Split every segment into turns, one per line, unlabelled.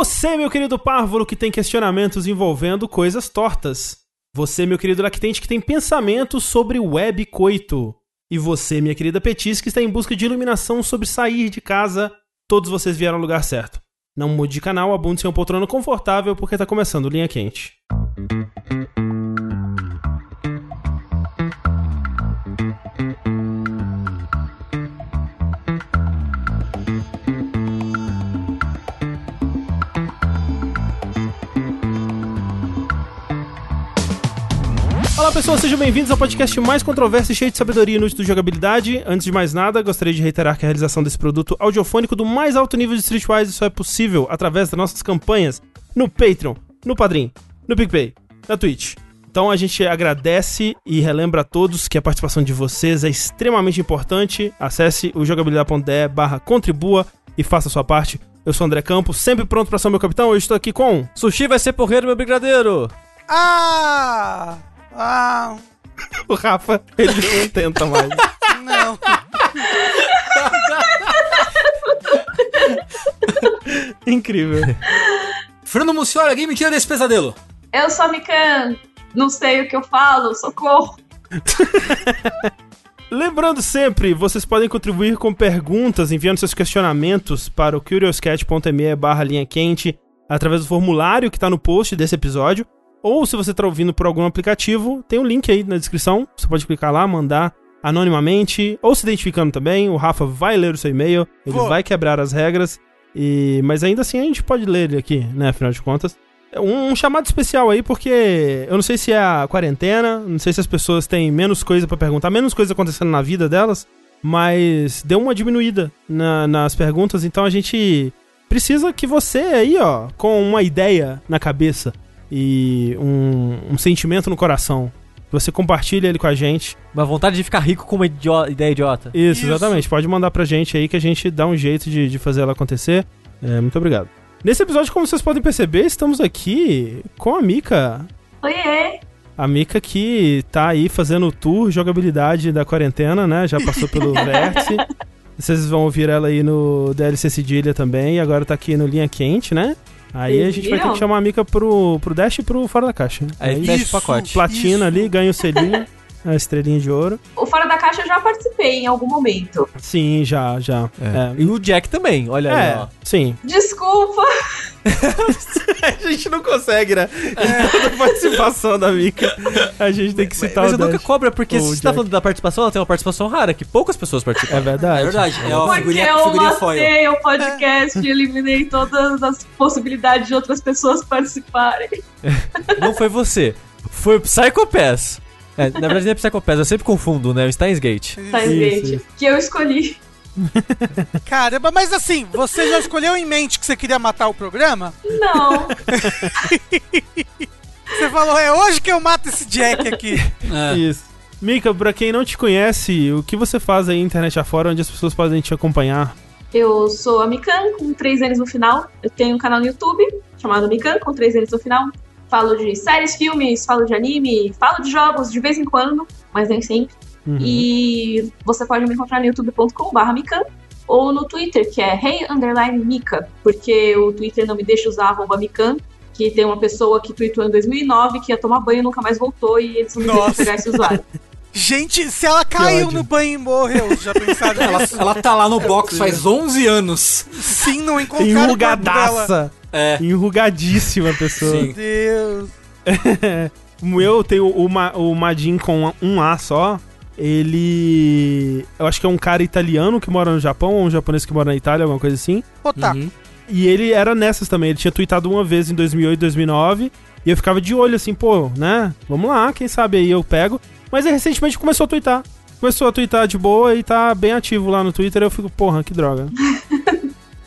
Você, meu querido párvulo, que tem questionamentos envolvendo coisas tortas. Você, meu querido lactente, que tem pensamentos sobre web coito. E você, minha querida Petis, que está em busca de iluminação sobre sair de casa. Todos vocês vieram ao lugar certo. Não mude de canal, abunde-se um poltrona confortável, porque está começando Linha Quente. Olá pessoal, sejam bem-vindos ao podcast mais controverso e cheio de sabedoria inútil de jogabilidade. Antes de mais nada, gostaria de reiterar que a realização desse produto audiofônico do mais alto nível de Streetwise só é possível através das nossas campanhas no Patreon, no Padrim, no PicPay, na Twitch. Então a gente agradece e relembra a todos que a participação de vocês é extremamente importante. Acesse o jogabilidade.de barra contribua e faça a sua parte. Eu sou o André Campos, sempre pronto para ser meu capitão. Hoje estou aqui com...
Sushi vai ser porreiro, meu brigadeiro!
Ah! Ah!
O Rafa, ele não tenta mais.
Não.
Incrível.
Fernando Muciola, alguém me tira desse pesadelo!
Eu sou a Mikan, não sei o que eu falo, socorro.
Lembrando sempre, vocês podem contribuir com perguntas, enviando seus questionamentos para o curioscat.me barra linha quente, através do formulário que está no post desse episódio. Ou se você está ouvindo por algum aplicativo, tem um link aí na descrição. Você pode clicar lá, mandar anonimamente, ou se identificando também. O Rafa vai ler o seu e-mail, ele
Vou.
vai quebrar as regras. E... Mas ainda assim a gente pode ler ele aqui, né? Afinal de contas. Um, um chamado especial aí, porque eu não sei se é a quarentena, não sei se as pessoas têm menos coisa pra perguntar, menos coisa acontecendo na vida delas, mas deu uma diminuída na- nas perguntas, então a gente precisa que você aí, ó, com uma ideia na cabeça e um, um sentimento no coração, você compartilha ele com a gente.
Uma vontade de ficar rico com uma idio- ideia idiota.
Isso,
Isso.
exatamente. Pode mandar pra gente aí que a gente dá um jeito de, de fazer ela acontecer. É, muito obrigado. Nesse episódio, como vocês podem perceber, estamos aqui com a Mika.
Oiê!
A Mika que tá aí fazendo o tour jogabilidade da quarentena, né? Já passou pelo Vértice. Vocês vão ouvir ela aí no DLC Cedilha também. E agora tá aqui no Linha Quente, né? Aí a gente vai ter
Viram?
que chamar a Mika pro, pro Dash e pro Fora da Caixa.
Aí fecha o pacote.
platina
isso.
ali, ganha o selinho, a estrelinha de ouro.
O Fora da Caixa eu já participei em algum momento.
Sim, já, já.
É. E o Jack também, olha aí,
É,
ó.
sim.
Desculpa!
a gente não consegue, né? Em toda participação da Mika, a gente tem que citar
Mas
o
eu nunca cobra, porque
O
se você tá falando da participação, ela tem uma participação rara, que poucas pessoas participam.
É verdade.
É verdade, é uma
Porque
figurinha,
eu
figurinha foil.
matei o podcast e eliminei todas as possibilidades de outras pessoas participarem.
Não foi você, foi o Psycho Pass. É, na verdade não é Psycho Pass, eu sempre confundo, né? O Steins Gate.
Isso,
gente?
isso.
Que eu escolhi.
Caramba, mas assim, você já escolheu em mente que você queria matar o programa?
Não.
Você falou, é hoje que eu mato esse Jack aqui.
É.
Isso. Mika, pra quem não te conhece, o que você faz aí internet afora, onde as pessoas podem te acompanhar?
Eu sou a Mikan, com três N's no final. Eu tenho um canal no YouTube chamado Mikan, com três N's no final. Falo de séries, filmes, falo de anime, falo de jogos de vez em quando, mas nem sempre.
Uhum.
E você pode me encontrar no youtube.com.br Mikan ou no Twitter, que é hey underline Mika, porque o Twitter não me deixa usar arroba Mikan, que tem uma pessoa que tweetou em 2009 que ia tomar banho e nunca mais voltou e eles não me deixam
Nossa.
pegar esse usuário.
Gente, se ela caiu no banho e morreu, já pensaram
Ela, ela tá lá no box faz 11 anos.
Sim, não encontraram o corpo dela.
É.
Enrugadíssima a pessoa.
Sim.
Meu Deus.
Eu tenho o, Ma, o Madin com um A só. Ele. Eu acho que é um cara italiano que mora no Japão, ou um japonês que mora na Itália, alguma coisa assim.
Tá.
Uhum.
E ele era nessas também. Ele tinha tweetado uma vez em 2008, 2009. E eu ficava de olho assim, pô, né? Vamos lá, quem sabe aí eu pego. Mas ele recentemente começou a twittar. Começou a twittar de boa e tá bem ativo lá no Twitter. Eu fico, porra, que droga.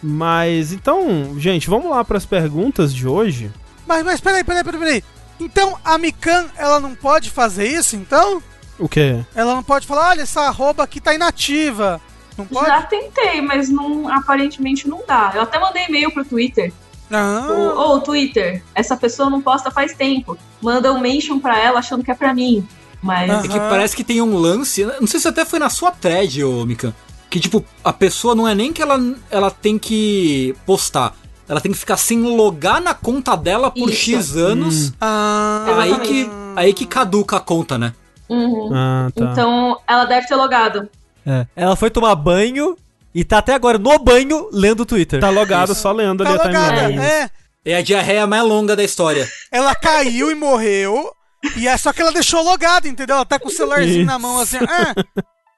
Mas então, gente, vamos lá pras perguntas de hoje.
Mas, mas peraí, peraí, peraí, peraí. Então a Mikan, ela não pode fazer isso, então?
O quê?
Ela não pode falar, olha, essa arroba aqui tá inativa. Não pode?
Já tentei, mas não, aparentemente não dá. Eu até mandei e-mail pro Twitter.
Ah,
Ô, ô, Twitter, essa pessoa não posta faz tempo. Manda um mention pra ela achando que é pra mim. Mas.
É que parece que tem um lance. Não sei se até foi na sua thread, ô Mikan. Que, tipo, a pessoa não é nem que ela, ela tem que postar. ela tem que ficar sem logar na conta dela por
Isso.
X anos.
Ah,
Aí que, aí que caduca a conta, né?
Uhum.
Ah, tá.
Então, ela deve ter logado.
É. Ela foi tomar banho e tá até agora no banho lendo o Twitter.
Tá logado só lendo
tá
ali a
logada.
timeline.
É,
É a diarreia mais longa da história.
ela caiu e morreu. E é só que ela deixou logado, entendeu? Ela tá com o celularzinho na mão assim. Ah,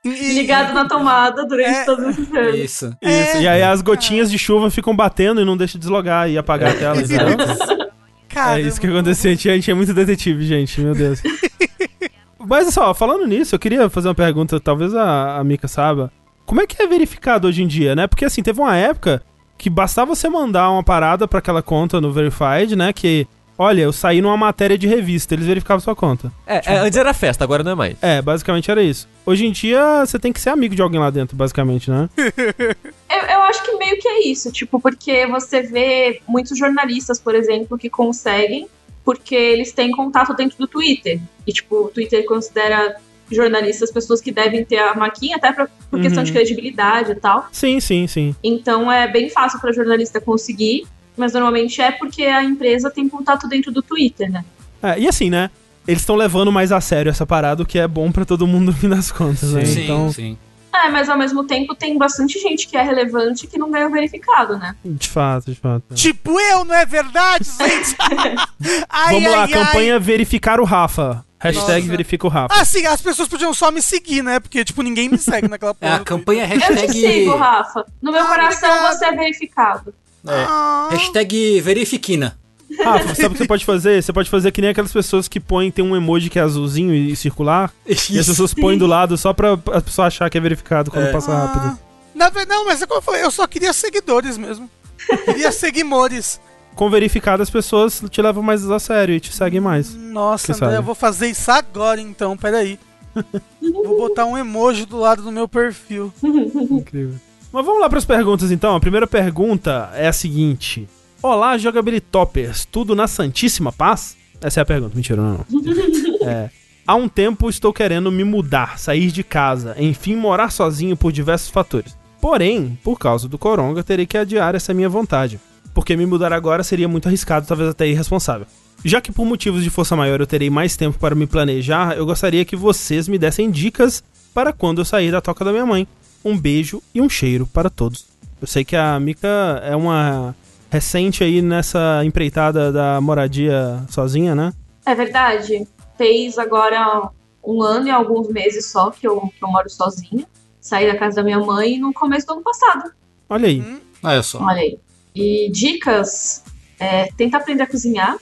e- e-
Ligado na tomada durante
É.
todos esses anos.
Isso.
Isso.
É.
E aí as gotinhas de chuva ficam batendo e não deixa deslogar e apagar a tela. entendeu?
Cara,
É isso que acontecia. A gente- é muito detetive, gente. Meu Deus. Mas só, falando nisso, eu queria fazer uma pergunta, talvez a, a Mika saiba. Como é que é verificado hoje em dia, né? Porque assim, teve uma época que bastava você mandar uma parada pra aquela conta no Verified, né? Que, olha, eu saí numa matéria de revista, eles verificavam sua conta.
É, é, antes era festa, agora não é mais.
É, basicamente era isso. Hoje em dia, você tem que ser amigo de alguém lá dentro, basicamente, né?
Eu, eu acho que meio que é isso, tipo, porque você vê muitos jornalistas, por exemplo, que conseguem, porque eles têm contato dentro do Twitter. E, tipo, o Twitter considera jornalistas pessoas que devem ter a marquinha, até pra, por questão
Uhum.
de credibilidade e tal.
Sim, sim, sim.
Então é bem fácil para jornalista conseguir, mas normalmente é porque a empresa tem contato dentro do Twitter, né?
É, e assim, né? Eles estão levando mais a sério essa parada, o que é bom pra todo mundo no fim das contas, né?
Sim,
Então,
sim.
É, mas ao mesmo tempo tem bastante gente que é relevante que não ganhou verificado, né?
de fato, de fato.
Tipo eu, não é verdade, gente? Ai,
Vamos lá,
ai,
campanha verificar o Rafa. Hashtag
Nossa.
verifica o Rafa.
ai. Ah, sim, as pessoas podiam só me seguir, né? Porque, tipo, ninguém me segue naquela
É
porra.
a campanha
Eu te
hashtag.
sigo, Rafa. No meu
Ah,
coração
obrigado.
você é verificado.
É,
Ah,
hashtag verifiquina.
Rafa, sabe o que você pode fazer? Você pode fazer que nem aquelas pessoas que põem, tem um emoji que é azulzinho e circular, e as
Isso.
pessoas põem do lado só pra a pessoa achar que é verificado quando
É.
passa rápido.
ah. Na verdade, não, mas é como eu falei, eu só queria seguidores mesmo. Queria seguimores.
Com verificado, as pessoas te levam mais a sério e te seguem mais.
Nossa, André,
sabe?
eu vou fazer isso agora então, peraí. Vou botar um emoji do lado do meu perfil.
Incrível. Mas vamos lá para as perguntas então. A primeira pergunta é a seguinte: Olá, jogabilitoppers, tudo na Santíssima Paz? Essa é a pergunta, mentira, não. é. Há um tempo estou querendo me mudar, sair de casa, enfim, morar sozinho por diversos fatores. Porém, por causa do Coronga, terei que adiar essa minha vontade. Porque me mudar agora seria muito arriscado, talvez até irresponsável. Já que por motivos de força maior eu terei mais tempo para me planejar, eu gostaria que vocês me dessem dicas para quando eu sair da toca da minha mãe. Um beijo e um cheiro para todos. Eu sei que a Mika é uma recente aí nessa empreitada da moradia sozinha, né?
É verdade. Fez agora um ano e alguns meses só que eu, que eu moro sozinha. Saí da casa da minha mãe no começo do ano passado.
Olha aí.
Olha só.
Olha aí. E dicas: é, tenta aprender a cozinhar,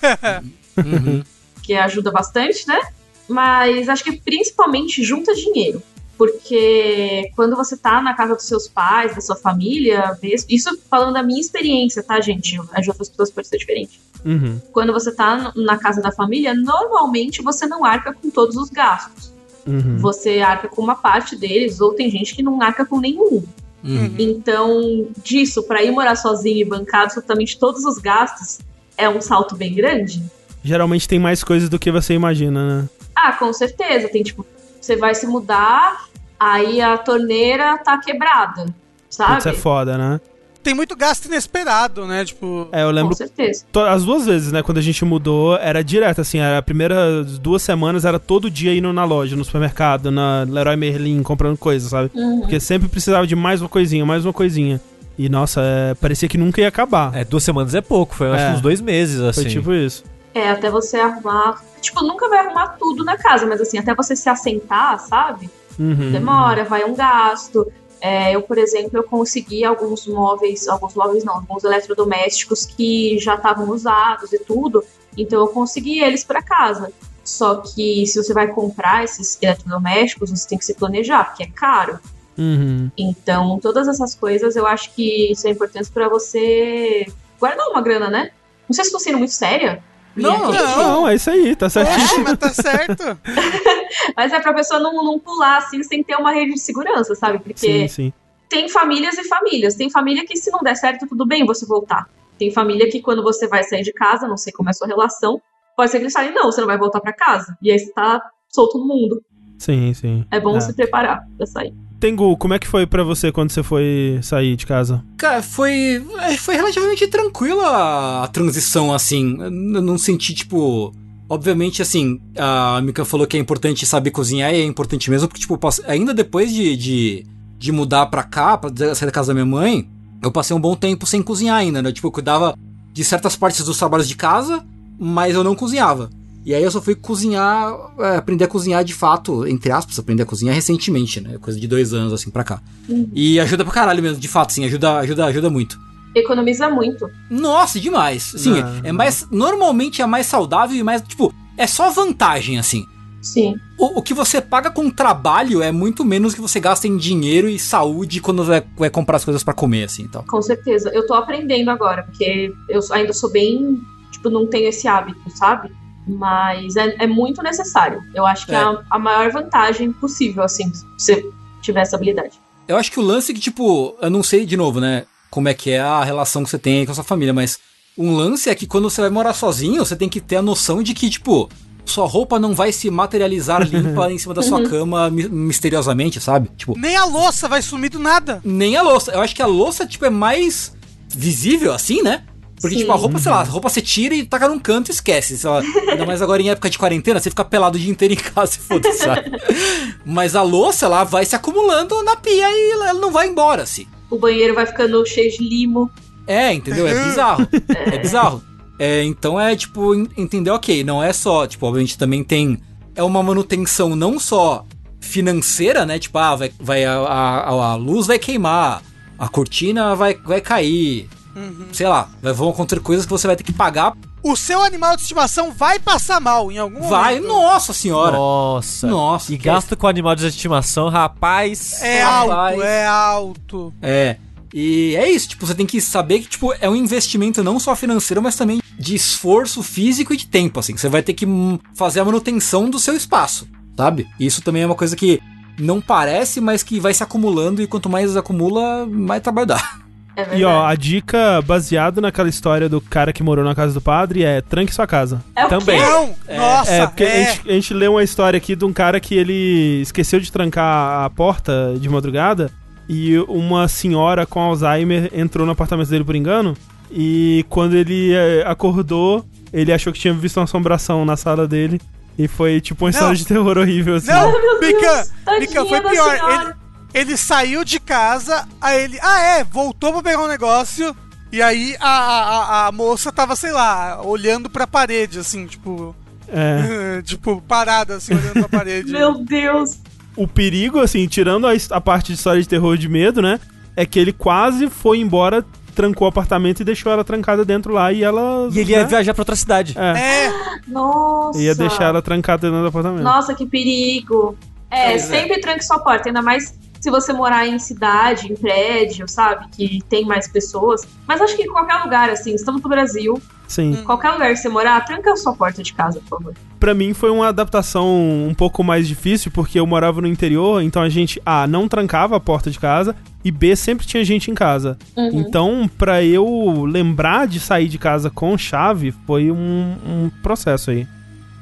Uhum.
que ajuda bastante, né? Mas acho que principalmente junta dinheiro. Porque quando você tá na casa dos seus pais, da sua família, mesmo, isso falando da minha experiência, tá, gente? As outras pessoas pode ser diferente.
Uhum.
Quando você tá na casa da família, normalmente você não arca com todos os gastos.
Uhum.
Você arca com uma parte deles, ou tem gente que não arca com nenhum.
Uhum.
Então, disso, pra ir morar sozinho e bancar absolutamente todos os gastos, é um salto bem grande.
Geralmente tem mais coisas do que você imagina, né?
Ah, com certeza. Tem tipo, você vai se mudar, aí a torneira tá quebrada, sabe?
Putz, é foda, né?
Tem muito gasto inesperado, né? Tipo.
É, eu
com
lembro
certeza.
to- as duas vezes, né? Quando a gente mudou, era direto, assim. Era a primeira duas semanas era todo dia indo na loja, no supermercado, na Leroy Merlin, comprando coisas, sabe?
Uhum.
Porque sempre precisava de mais uma coisinha, mais uma coisinha. E, nossa, é, parecia que nunca ia acabar.
É, duas semanas é pouco, foi eu acho
É.
uns dois meses, assim.
Foi tipo isso.
É, até você arrumar. Tipo, nunca vai arrumar tudo na casa, mas assim, até você se assentar, sabe?
Uhum.
Demora, vai um gasto. É, eu, por exemplo, eu consegui alguns móveis, alguns móveis não, alguns eletrodomésticos que já estavam usados e tudo, então eu consegui eles para casa. Só que se você vai comprar esses eletrodomésticos, você tem que se planejar, porque é caro.
Uhum.
Então, todas essas coisas eu acho que são importantes para você guardar uma grana, né? Não sei se estou sendo muito séria.
Não,
não.
Não, é isso aí, tá certinho.
Oxe, mas tá certo.
Mas é pra pessoa não, não pular assim sem ter uma rede de segurança, sabe? Porque
Sim, sim.
tem famílias e famílias. Tem família que, se não der certo, tudo bem você voltar. Tem família que, quando você vai sair de casa, não sei como é a sua relação, pode ser que eles falem, não, você não vai voltar pra casa. E aí você tá solto no mundo.
Sim, sim.
É bom
É.
se preparar pra sair.
Tengu, como é que foi pra você quando você foi sair de casa?
Cara, foi, é, foi relativamente tranquila a transição, assim. Eu não senti, tipo. Obviamente, assim, a Mika falou que é importante saber cozinhar e é importante mesmo, porque, tipo, ainda depois de, de, de mudar pra cá, pra sair da casa da minha mãe, eu passei um bom tempo sem cozinhar ainda, né? Tipo, eu cuidava de certas partes dos trabalhos de casa, mas eu não cozinhava. E aí eu só fui cozinhar, é, aprender a cozinhar de fato, entre aspas, aprender a cozinhar recentemente, né? Coisa de dois anos, assim, pra cá. E ajuda pra caralho mesmo, de fato, sim, ajuda, ajuda, ajuda muito.
Economiza muito.
Nossa, demais. Sim,
Ah,
é mais. Normalmente é mais saudável e mais. Tipo, é só vantagem, assim.
Sim.
O, o que você paga com trabalho é muito menos que você gasta em dinheiro e saúde quando vai, vai comprar as coisas pra comer, assim então.
Com certeza. Eu tô aprendendo agora, porque eu ainda sou bem. Tipo, não tenho esse hábito, sabe? Mas é, é muito necessário. Eu acho que é,
É.
a, a maior vantagem possível, assim, se você tiver essa habilidade.
Eu acho que o lance é que, tipo, eu não sei de novo, né? Como é que é a relação que você tem com a sua família, mas um lance é que quando você vai morar sozinho, você tem que ter a noção de que, tipo, sua roupa não vai se materializar limpa em cima da sua cama mi- misteriosamente, sabe? Tipo,
Nem a louça vai sumir do nada.
nem a louça. Eu acho que a louça, tipo, é mais visível, assim, né? Porque,
Sim.
tipo, a roupa, sei lá, a roupa você tira e taca num canto e esquece. Lá. Ainda mais agora em época de quarentena, você fica pelado o dia inteiro em casa e foda-se, sabe? Mas a louça, ela vai se acumulando na pia e ela não vai embora, assim.
O banheiro vai ficando cheio de limo.
É, entendeu? É bizarro. É bizarro. É, então é, tipo, en- entender, ok, não é só, tipo, obviamente também tem. É uma manutenção não só financeira, né? Tipo, ah, vai, vai a, a, a luz vai queimar, a cortina vai, vai cair. Sei lá, vai- vão acontecer coisas que você vai ter que pagar.
O seu animal de estimação vai passar mal em algum
Vai,
momento.
nossa senhora.
Nossa.
Nossa,
E gasto com animal de estimação, rapaz.
É
Rapaz.
alto, é alto.
É. E é isso, tipo, você tem que saber que, tipo, é um investimento não só financeiro, mas também de esforço físico e de tempo, assim. que Você vai ter que hum, fazer a manutenção do seu espaço, sabe? Isso também é uma coisa que não parece, mas que vai se acumulando e quanto mais acumula, mais trabalho dá.
É.
E ó, a dica baseada naquela história do cara que morou na casa do padre é tranque sua casa.
é o
também.
quê?
Não, nossa,
é, porque A,
é.
gente, a gente leu uma história aqui de um cara que ele esqueceu de trancar a porta de madrugada e uma senhora com Alzheimer entrou no apartamento dele por engano e quando ele eh, acordou, ele achou que tinha visto uma assombração na sala dele e foi tipo uma história
Não.
de terror horrível assim.
Não,
Deus,
Mica, foi pior. Ele, ele saiu de casa, aí ele. Ah, é, voltou pra pegar um negócio. E aí a, a, a- a moça tava, sei lá, olhando pra parede, assim, tipo.
É.
tipo, parada, assim, olhando pra parede.
Meu Deus.
O perigo, assim, tirando a, a parte de história de terror de medo, né? É que ele quase foi embora, trancou o apartamento e deixou ela trancada dentro lá e ela.
E ele ia
né?
viajar pra outra cidade.
É,
É,
Nossa.
ia deixar ela trancada dentro do apartamento.
Nossa, que perigo. É,
é.
sempre tranque sua porta, ainda mais se você morar em cidade, em prédio, sabe? Que tem mais pessoas. Mas acho que em qualquer lugar, assim, estamos no Brasil,
Sim.
qualquer lugar que você morar, tranca a sua porta de casa, por favor.
Pra mim foi uma adaptação um pouco mais difícil, porque eu morava no interior, então a gente, A, não trancava a porta de casa, e B, sempre tinha gente em casa.
Uhum.
Então, pra eu lembrar de sair de casa com chave, foi um, um processo aí.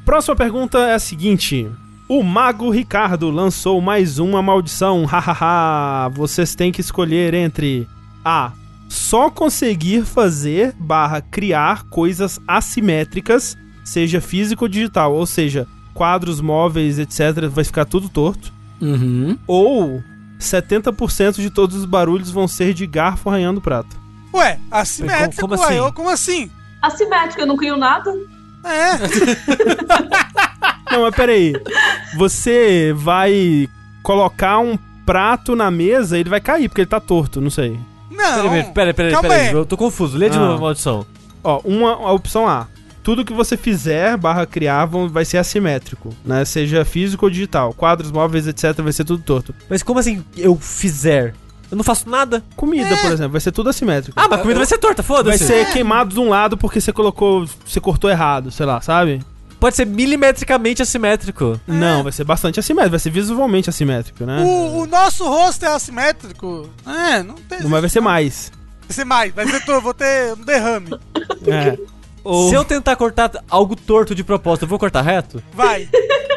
Próxima pergunta é a seguinte. O Mago Ricardo lançou mais uma maldição. Hahaha. Vocês têm que escolher entre A. Só conseguir fazer barra criar coisas assimétricas, seja físico ou digital, ou seja, quadros, móveis, etc. Vai ficar tudo torto.
Uhum.
Ou 70% de todos os barulhos vão ser de garfo arranhando o prato.
ué, assimétrico,
Como- como
ué,
assim?
eu- como assim?
Assimétrico, eu não crio nada.
É,
Não, mas peraí. Você vai colocar um prato na mesa, ele vai cair, porque ele tá torto, não sei.
não.
Peraí, peraí, peraí, peraí.
aí.
Eu tô confuso. Lê de
Ah.
novo a maldição.
Ó, uma a opção A. Tudo que você fizer barra criar vão- vai ser assimétrico, né? Seja físico ou digital. Quadros, móveis, etc. vai ser tudo torto.
Mas como assim eu fizer? Eu não faço nada.
Comida, por exemplo, vai ser tudo assimétrico.
Ah, mas comida vai ser torta,
vai
foda-se.
ser queimado de um lado porque você colocou. Você cortou errado, sei lá, sabe?
Pode ser milimetricamente assimétrico.
Não, vai ser bastante assimétrico, vai ser visualmente assimétrico, né?
O, o nosso rosto é assimétrico. É, não tem.
Mas vai ser mais.
Vai ser mais, vai ser todo, vou ter um derrame.
É. Ou-
Se eu tentar cortar algo torto de propósito, eu vou cortar reto?
Vai.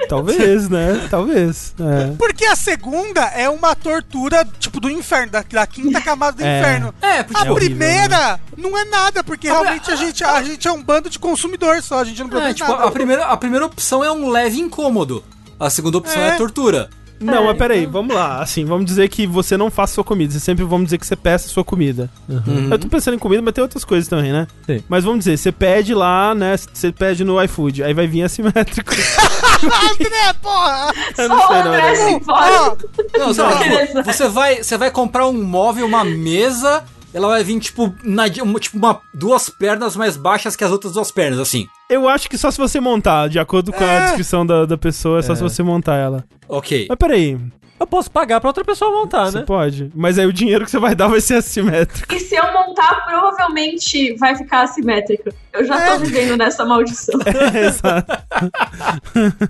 Talvez, né? Talvez. É.
Porque a segunda é uma tortura, tipo, do inferno, da, da quinta camada do
É.
inferno.
É, porque
A
É horrível,
primeira não é nada, porque realmente a gente, a gente é um bando de consumidor só, a gente não
é,
produz
tipo,
nada.
a, primeira, a primeira opção é um leve incômodo. A segunda opção é,
É.
tortura.
Não,
É,
mas peraí,
então-
vamos lá. Assim, vamos dizer que você não faça sua comida. Você sempre vamos dizer que você peça sua comida.
Uhum.
Eu tô pensando em comida, mas tem outras coisas também, né?
Sim.
Mas vamos dizer, você pede lá, né? Você pede no iFood, aí vai vir assimétrico.
André, porra!
Eu não
Só
sei, não,
André
Não,
Beleza.
você vai, você vai comprar um móvel, uma mesa, ela vai vir, tipo, na, tipo uma, duas pernas mais baixas que as outras duas pernas, assim.
Eu acho que só se você montar, de acordo com a
É.
descrição da, da pessoa, é só se você montar ela.
Ok.
Mas peraí,
Eu posso pagar pra outra pessoa montar,
você
né?
pode. Mas aí o dinheiro que você vai dar vai ser assimétrico.
E se eu montar, provavelmente vai ficar assimétrico. Eu já
É.
tô vivendo nessa maldição.
Exato.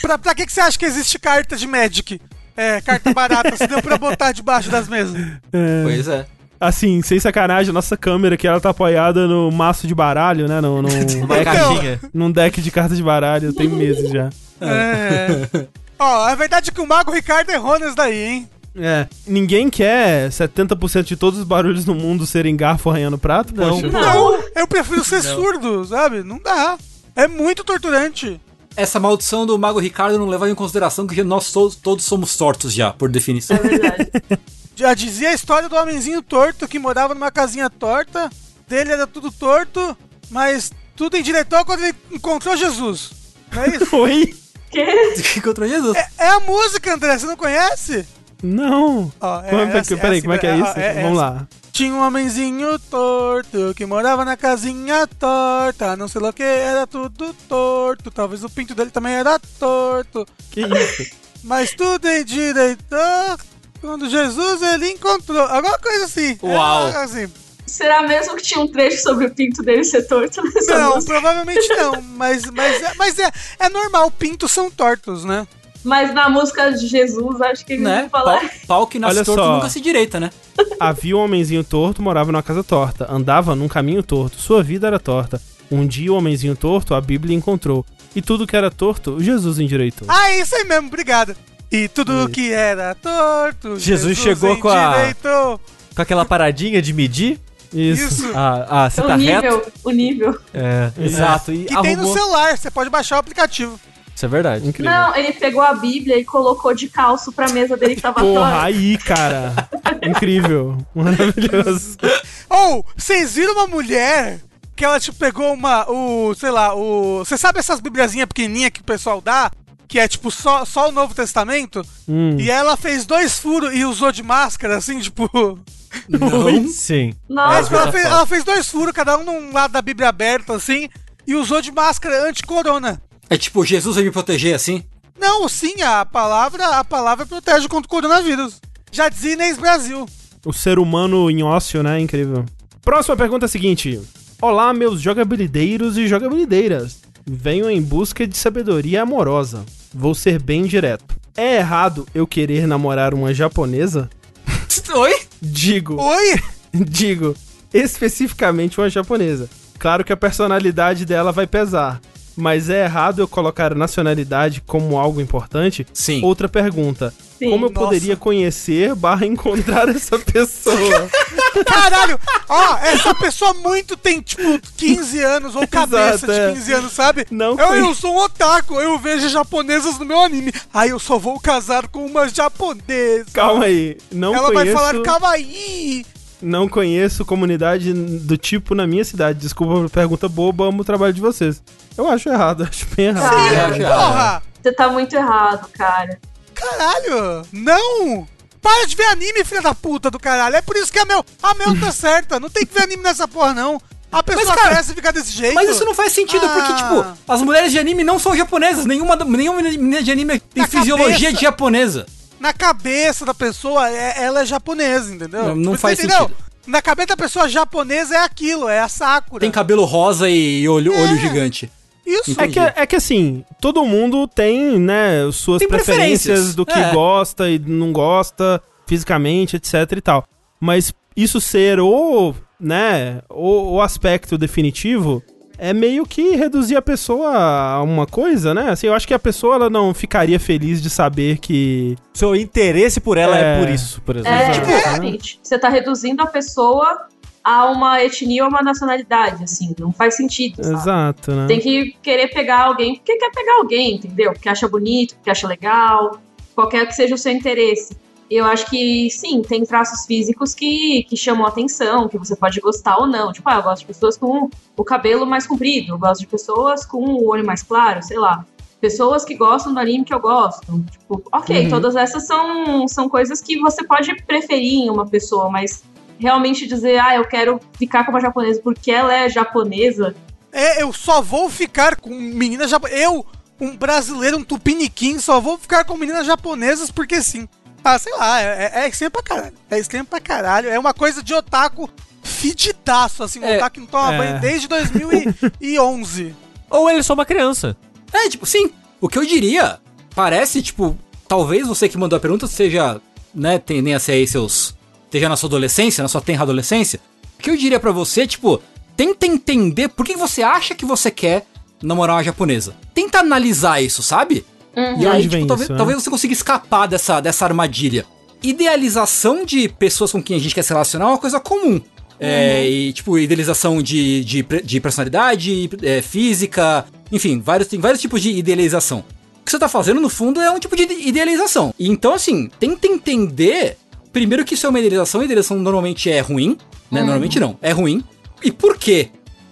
pra, pra que, que você acha que existe carta de Magic? É, carta barata, se deu pra botar debaixo das mesas.
É.
Pois é.
Assim, sem sacanagem, a nossa câmera aqui, ela tá apoiada no maço de baralho, né? No, no,
Uma caixinha.
num deck de cartas de baralho, tem meses já.
É. Ó, a verdade é que o Mago Ricardo errou nesse daí, hein?
É. Ninguém quer 70% de todos os barulhos no mundo serem garfo arranhando prato?
Não.
Poxa.
Não.
Eu prefiro ser surdo, sabe? Não dá. É muito torturante.
Essa maldição do Mago Ricardo não leva em consideração que nós todos, todos somos tortos já, por definição.
É verdade.
Já dizia a história do homenzinho torto que morava numa casinha torta. Dele era tudo torto, mas tudo endireitou quando ele encontrou Jesus. Não é isso?
Oi?
Que?
Contra Jesus.
é, é a música, André, você não conhece?
Não.
Ó, é
Como é peraí, como é que é
é-
isso?
é
Vamos lá.
Tinha um homenzinho torto que morava na casinha torta. Não sei lá o que, era tudo torto. Talvez o pinto dele também era torto.
Que isso?
Mas tudo endireitou quando Jesus ele encontrou. Alguma coisa assim.
Uau.
É, assim.
Será mesmo que tinha um trecho sobre o pinto dele ser torto nessa
Não,
música?
provavelmente não. Mas, mas, é, mas é, é normal, pintos são tortos, né?
Mas na música de Jesus, acho que eles
Né?
vão falar.
Pau, pau que nasce
Olha
torto
só.
nunca se direita, né?
Havia um homenzinho torto, morava numa casa torta. Andava num caminho torto. Sua vida era torta. Um dia o homenzinho torto, a Bíblia encontrou. E tudo que era torto, Jesus endireitou.
Ah, é isso aí mesmo, obrigado. E tudo que era torto,
Jesus chegou com a-. Com aquela paradinha de medir
Isso.
Isso.
a, a você
o
tá reto.
nível, o nível.
É, exato. E
Que tem no
arrumou.
celular, você pode baixar o aplicativo.
Isso é verdade.
Incrível.
Não, ele pegou a Bíblia e colocou de calço pra mesa dele que tava
Porra, aí, cara. Incrível. Maravilhoso.
Ou, vocês viram uma mulher que ela, tipo, pegou uma, o, sei lá, o... Você sabe essas bibliazinhas pequenininhas que o pessoal dá? Que é, tipo, só, só o Novo Testamento?
Hum.
E ela fez dois furos e usou de máscara, assim, tipo...
Não.
Sim.
É,
Nossa,
tipo, ela, fez, ela fez dois furos, cada um num lado da Bíblia aberta, assim, e usou de máscara anti-corona.
É tipo, Jesus vai me proteger assim?
Não, sim, a palavra, a palavra protege contra o coronavírus. Já dizia Inês Brasil.
O ser humano em ócio, né? Incrível. Próxima pergunta é a seguinte. Olá, meus jogabilideiros e jogabilideiras. Venho em busca de sabedoria amorosa. Vou ser bem direto. É errado eu querer namorar uma japonesa?
Oi?
Digo,
Oi?
digo, especificamente uma japonesa. Claro que a personalidade dela vai pesar. Mas é errado eu colocar a nacionalidade como algo importante?
Sim.
Outra pergunta.
Sim.
Como eu
Nossa.
poderia conhecer barra encontrar essa pessoa?
Caralho! Ó, essa pessoa muito tem, tipo, 15 anos ou cabeça
Exato, é.
de 15 anos, sabe?
Não
eu, eu sou um otaku, eu vejo japonesas no meu anime. Aí eu só vou casar com uma japonesa.
Calma aí. Não
Ela vai
conheço,
falar kawaii.
Não conheço comunidade do tipo na minha cidade. Desculpa a pergunta boba, amo o trabalho de vocês. Eu acho errado, acho bem errado.
Cara,
eu acho errado.
Porra!
você tá muito errado, cara.
Caralho! Não! Para de ver anime, filha da puta do caralho. É por isso que a meu, a meu tá certa. Não tem que ver anime nessa porra, não. A pessoa
cara,
cresce e fica desse jeito.
Mas isso não faz sentido, porque,
Ah.
tipo, as mulheres de anime não são japonesas. Nenhuma, nenhuma menina de anime tem
Na
fisiologia
cabeça.
de japonesa.
Na cabeça da pessoa, é- ela é japonesa, entendeu?
Não- não
Você
faz
entendeu?
sentido.
Na cabeça da pessoa japonesa é aquilo, é a Sakura.
Tem cabelo rosa e olho,
É.
olho gigante.
Isso.
É que, é que assim, todo mundo tem, né, suas
Tem
preferências,
preferências.
do que
É.
gosta e não gosta fisicamente, etc e tal. Mas isso ser o, né, o, o aspecto definitivo é meio que reduzir a pessoa a uma coisa, né? Assim, eu acho que a pessoa ela não ficaria feliz de saber que.
Seu interesse por ela é,
É.
por isso, por exemplo.
É,
Exato.
exatamente. Você tá reduzindo a pessoa a uma etnia ou uma nacionalidade, assim. Não faz sentido, sabe?
Exato, né?
Tem que querer pegar alguém porque quer pegar alguém, entendeu? Porque acha bonito, porque acha legal, qualquer que seja o seu interesse. E eu acho que, sim, tem traços físicos que, que chamam a atenção, que você pode gostar ou não. Tipo, ah, eu gosto de pessoas com o cabelo mais comprido, eu gosto de pessoas com o olho mais claro, sei lá. Pessoas que gostam do anime que eu gosto. Tipo, ok,
Uhum.
todas essas são, são coisas que você pode preferir em uma pessoa, mas realmente dizer, ah, eu quero ficar com uma japonesa porque ela é japonesa,
É, eu só vou ficar com meninas japonesas. Eu, um brasileiro, um tupiniquim, só vou ficar com meninas japonesas porque sim. Ah, sei lá, é, é, é extremo pra caralho. É extremo pra caralho. É uma coisa de otaku fedidaço, assim, um
É,
otaku que não toma
é.
banho desde 2011.
Ou ele é só uma criança.
É, tipo, sim. O que eu diria, parece, tipo, talvez você que mandou a pergunta seja, né, tenha ser aí seus. Esteja na sua adolescência, na sua tenra adolescência. O que eu diria pra você, tipo, tenta entender por que você acha que você quer namorar uma japonesa. Tenta analisar isso, sabe?
E
E aí, tipo,
vem
talvez,
isso, né?
talvez você consiga escapar dessa, dessa armadilha. Idealização de pessoas com quem a gente quer se relacionar é uma coisa comum. É, e, tipo, idealização de, de, de personalidade, é, física, enfim, vários, tem vários tipos de idealização. O que você tá fazendo, no fundo, é um tipo de idealização. E Então, assim, tenta entender, primeiro que isso é uma idealização, a idealização normalmente é ruim, né? Normalmente não, é ruim. E por quê?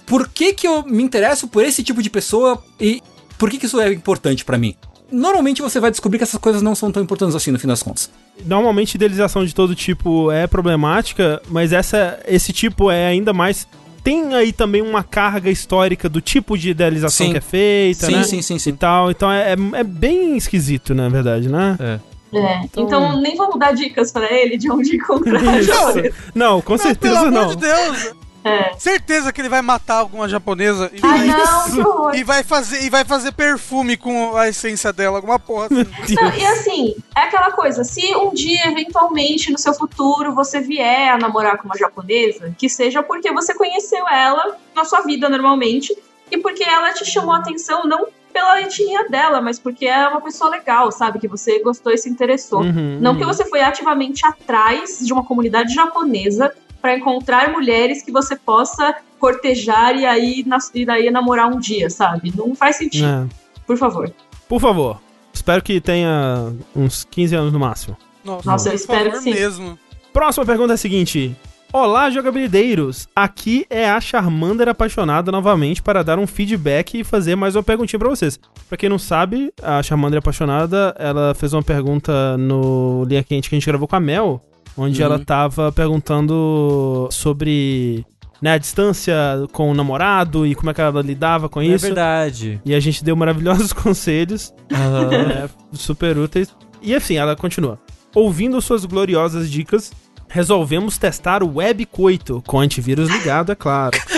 Por que que eu me interesso por esse tipo de pessoa e por que que isso é importante pra mim? Normalmente você vai descobrir que essas coisas não são tão importantes assim, no fim das contas.
Normalmente idealização de todo tipo é problemática, mas essa, esse tipo é ainda mais. Tem aí também uma carga histórica do tipo de idealização
Sim.
que é feita,
Sim,
né?
sim, sim,
E
sim.
tal. Então é, é- é bem esquisito, na verdade, né?
É.
É, então, nem vamos dar dicas pra ele de onde encontrar
Isso.
japonesa.
Não, com
Não,
certeza
pelo
não.
amor de Deus.
É.
Certeza que ele vai matar alguma japonesa e,
Ai, não, que horror.
e vai fazer e vai fazer perfume com a essência dela, alguma porra assim.
Não, e assim, é aquela coisa, se um dia, eventualmente, no seu futuro, você vier a namorar com uma japonesa, que seja porque você conheceu ela na sua vida normalmente, e porque ela te chamou a atenção, não pela etnia dela, mas porque é uma pessoa legal, sabe? Que você gostou e se interessou.
Uhum,
Não
uhum.
que você foi ativamente atrás de uma comunidade japonesa para encontrar mulheres que você possa cortejar e aí e daí namorar um dia, sabe? Não faz sentido.
É.
Por favor.
Por favor. Espero que tenha uns 15 anos no máximo.
Nossa,
Nossa, eu
por
espero
favor
que sim.
mesmo.
Próxima pergunta é a seguinte. Olá, jogabilideiros! Aqui é a Charmander apaixonada novamente para dar um feedback e fazer mais uma perguntinha pra vocês. Pra quem não sabe, a Charmander apaixonada, ela fez uma pergunta no Linha Quente que a gente gravou com a Mel, onde
Uhum.
ela tava perguntando sobre né, a distância com o namorado e como é que ela lidava com
É
isso.
verdade.
E a gente deu maravilhosos conselhos
Aham.
é, super úteis. E assim, ela continua. Ouvindo suas gloriosas dicas, resolvemos testar o Web Coito, com antivírus ligado, é claro.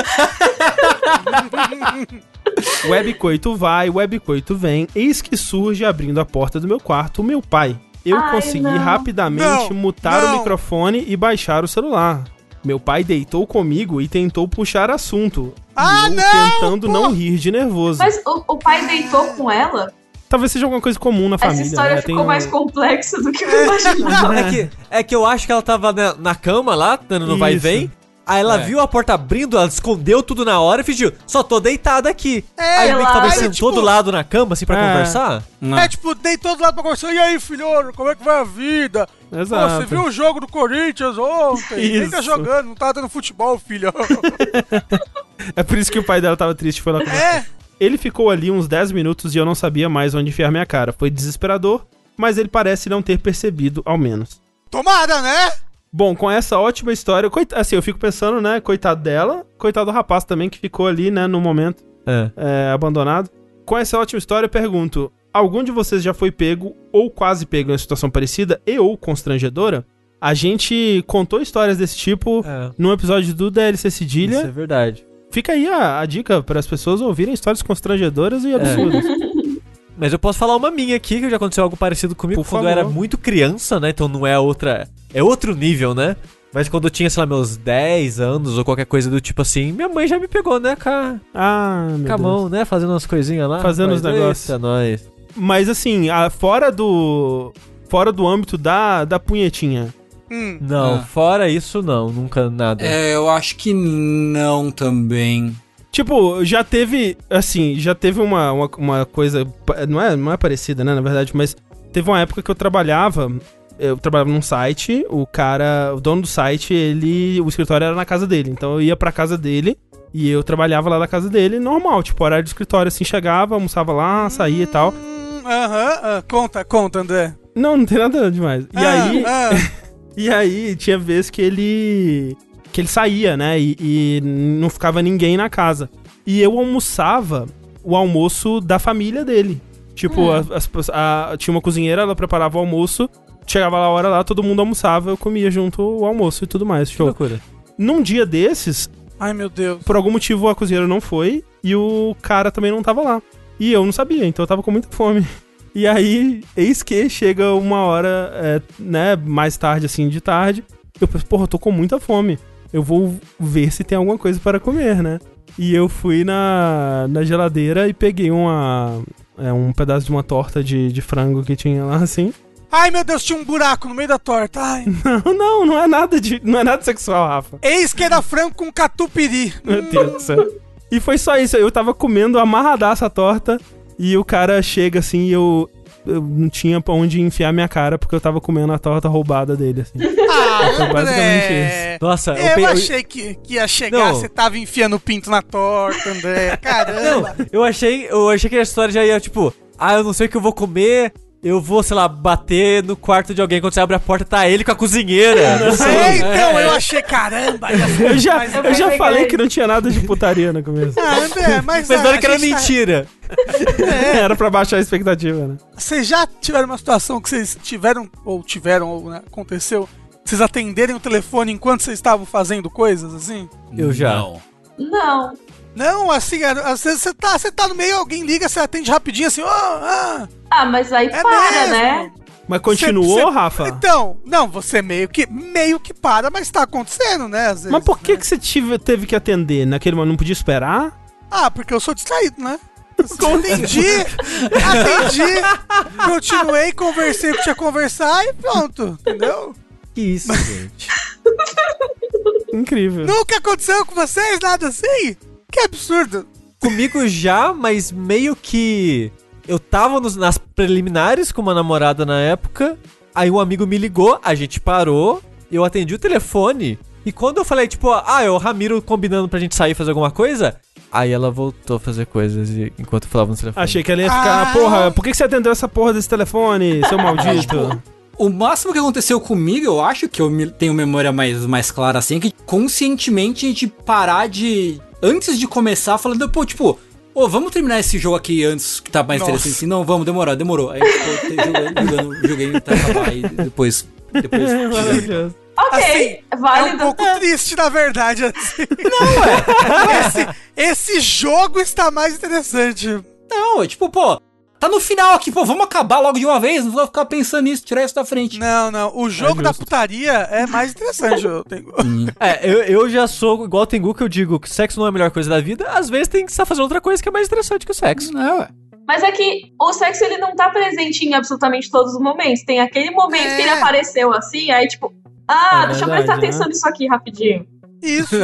Web Coito vai, Web Coito vem, eis que surge abrindo a porta do meu quarto o meu pai. Eu
Ai,
consegui
não.
rapidamente
Não,
mutar o
não.
microfone e baixar o celular. Meu pai deitou comigo e tentou puxar assunto.
Ah,
e eu
não,
tentando
pô.
não rir de nervoso.
Mas o, o pai deitou com ela?
Talvez seja alguma coisa comum na
Essa
família.
história
né?
ficou
Tem um-
mais complexa do que eu imaginava.
É que, é que eu acho que ela tava na, na cama lá, dando no vai e
Isso.
vem. Aí ela
É.
viu a porta abrindo, ela escondeu tudo na hora e fingiu, só tô deitada aqui.
É,
aí meio que talvez sentou
tipo-
do lado na cama, assim, pra
É.
conversar.
Não.
É tipo, dei todo lado pra conversar. E aí, filho, como é que vai a vida? Pô,
Exato.
você viu o jogo do Corinthians ontem? Nem tá
Isso.
jogando, não tá tendo futebol, filho.
É por isso que o pai dela tava triste, foi lá conversar.
é,
Ele ficou ali uns 10 minutos e eu não sabia mais onde enfiar minha cara. Foi desesperador, mas ele parece não ter percebido, ao menos.
tomada, né?
Bom, com essa ótima história, coit... assim, eu fico pensando, né, coitado dela, coitado do rapaz também que ficou ali, né, no momento,
É.
é, abandonado. Com essa ótima história, eu pergunto, algum de vocês já foi pego ou quase pego em uma situação parecida e ou constrangedora? A gente contou histórias desse tipo
É.
num episódio do DLC Cedilha.
Isso é verdade.
Fica aí a, a dica para as pessoas ouvirem histórias constrangedoras e absurdas.
Mas eu posso falar uma minha aqui, que já aconteceu algo parecido comigo
Por
quando
favor.
eu era muito criança, né? Então não é outra. É outro nível, né? Mas quando eu tinha, sei lá, meus 10 anos ou qualquer coisa do tipo assim, minha mãe já me pegou, né, com a,
Ah, meu
com a mão, né? Fazendo umas coisinhas lá.
Fazendo os negócios.
Eita, nós.
Mas assim, a- fora do. Fora do âmbito da, da punhetinha.
Hum.
Não,
Ah.
fora isso, não. Nunca nada.
É, eu acho que não também.
Tipo, já teve. Assim, já teve uma, uma, uma coisa. Não é, não é parecida, né? Na verdade, mas teve uma época que eu trabalhava. Eu trabalhava num site, o cara, o dono do site, ele. O escritório era na casa dele. Então eu ia pra casa dele e eu trabalhava lá na casa dele, normal, tipo, horário de escritório, assim, chegava, almoçava lá, saía e tal.
Hum, Aham, ah, conta, conta, André.
Não, não tem nada demais. E
Ah,
aí.
ah.
E aí tinha vez que ele. Que ele saía, né? E, e não ficava ninguém na casa. E eu almoçava o almoço da família dele. Tipo, as- as pe- a- tinha uma cozinheira, ela preparava o almoço. Chegava lá a hora lá, todo mundo almoçava, eu comia junto o almoço e tudo mais.
Que
Show.
loucura.
Num dia desses,
Ai, meu Deus.
por algum motivo a cozinheira não foi e o cara também não tava lá. E eu não sabia, então eu tava com muita fome. E aí, eis que chega uma hora, é, né, mais tarde, assim, de tarde. Eu penso, porra, eu tô com muita fome. Eu vou ver se tem alguma coisa para comer, né? E eu fui na, na geladeira e peguei uma, é, um pedaço de uma torta de, de frango que tinha lá, assim.
Ai, meu Deus, tinha um buraco no meio da torta. Ai.
Não, não, não é nada de. Não é nada sexual, Rafa.
Eis que era frango com catupiry.
Meu Deus do céu. E foi só isso. Eu tava comendo amarradaça a torta e o cara chega assim e eu, eu não tinha pra onde enfiar minha cara porque eu tava comendo a torta roubada dele, assim.
Ah,
Foi basicamente
André.
Nossa,
Eu,
eu-
achei que, que ia chegar,
Não.
você tava enfiando o pinto na torta, André. Caramba.
Eu achei, eu achei que a história já ia, tipo, ah, eu não sei o que eu vou comer, eu vou, sei lá, bater no quarto de alguém. Quando você abre a porta, tá ele com a cozinheira. Não sei.
É, então, eu achei, caramba.
Eu já, eu já
vai
falei que não tinha nada de putaria no começo.
Ah, André, mas.
Mas
ah,
na hora que era
tá-
mentira.
É,
Era pra baixar a expectativa, né?
Vocês já tiveram uma situação que vocês tiveram, ou tiveram, ou né, aconteceu, vocês atenderem o telefone enquanto vocês estavam fazendo coisas, assim?
Eu já.
Não.
Não.
Não, assim, era- às vezes você tá, você tá no meio, alguém liga, você atende rapidinho, assim, ó, ah,
Ah, mas aí
é
para,
mesmo.
né?
Mas continuou,
Cê- cê-
Rafa?
Então, não, você meio que, meio que para, mas tá acontecendo, né, às vezes.
Mas por que,
né?
que você tive, teve que atender naquele momento? Não podia esperar?
Ah, porque eu sou distraído, né? Assim, atendi, atendi, continuei, conversei o que tinha que conversar e pronto, entendeu?
Que isso, gente.
Incrível.
Nunca aconteceu com vocês nada assim? Que absurdo.
Comigo já, mas meio que. Eu tava nos- nas preliminares com uma namorada na época. Aí um amigo me ligou, a gente parou, eu atendi o telefone. E quando eu falei, tipo, ah, é o Ramiro combinando pra gente sair e fazer alguma coisa, aí ela voltou a fazer coisas e- enquanto eu falava no telefone.
Achei que ela ia ficar,
Ah.
porra, por que, você atendeu essa porra desse telefone, seu maldito?
O máximo que aconteceu comigo, eu acho que eu tenho memória mais, mais clara assim, é que conscientemente a gente parar de. Antes de começar, falando, pô, tipo, ô, vamos terminar esse jogo aqui antes que tá mais
Nossa.
interessante assim. Não, vamos, demorou, demorou. Aí ficou te- jogando, joguei até acabar e depois. depois
Maravilhoso.
Ok,
Assim, É
válido.
um pouco triste, na verdade, assim. Não, é. Esse, esse jogo está mais interessante.
Não, é tipo, pô, tá no final aqui, pô, vamos acabar logo de uma vez, não vou ficar pensando nisso, tirar isso da frente.
Não, não. O jogo da
justo.
putaria é mais interessante, eu tenho.
É, eu, eu já sou igual o Tengu que eu digo que sexo não é a melhor coisa da vida, às vezes tem que estar fazendo outra coisa que é mais interessante que o sexo.
Não, ué.
Mas é que o sexo ele não tá presente em absolutamente todos os momentos. Tem aquele momento
É.
que ele apareceu assim, aí tipo, ah,
É
deixa eu
verdade,
prestar
né?
atenção nisso aqui rapidinho.
Isso.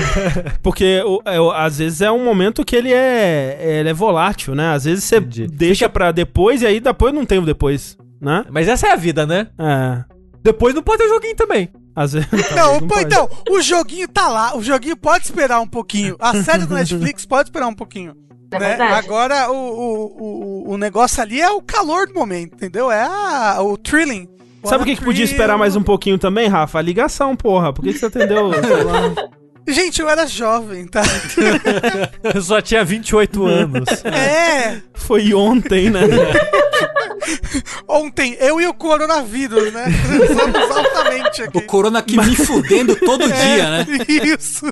Porque o- é, o- às vezes é um momento que ele é, ele é volátil, né? Às vezes você
Entendi.
deixa pra depois e aí depois não tem o depois, né?
Mas essa é a vida, né?
É.
Depois não pode ter joguinho também.
Às vezes.
Não,
não
pô, então, o joguinho tá lá. O joguinho pode esperar um pouquinho. A série do Netflix pode esperar um pouquinho.
É
né? Agora, o, o, o, o negócio ali é o calor do momento, entendeu? É a, o thrilling.
Sabe o que, que podia esperar mais um pouquinho também, Rafa? A ligação, porra. Por que, que você atendeu? sei lá?
Gente, eu era jovem, tá?
Eu só tinha 28 anos.
É.
Foi ontem, né?
Ontem, eu e o coronavírus, né? Transamos altamente aqui.
O corona aqui me fudendo todo dia, né?
Isso.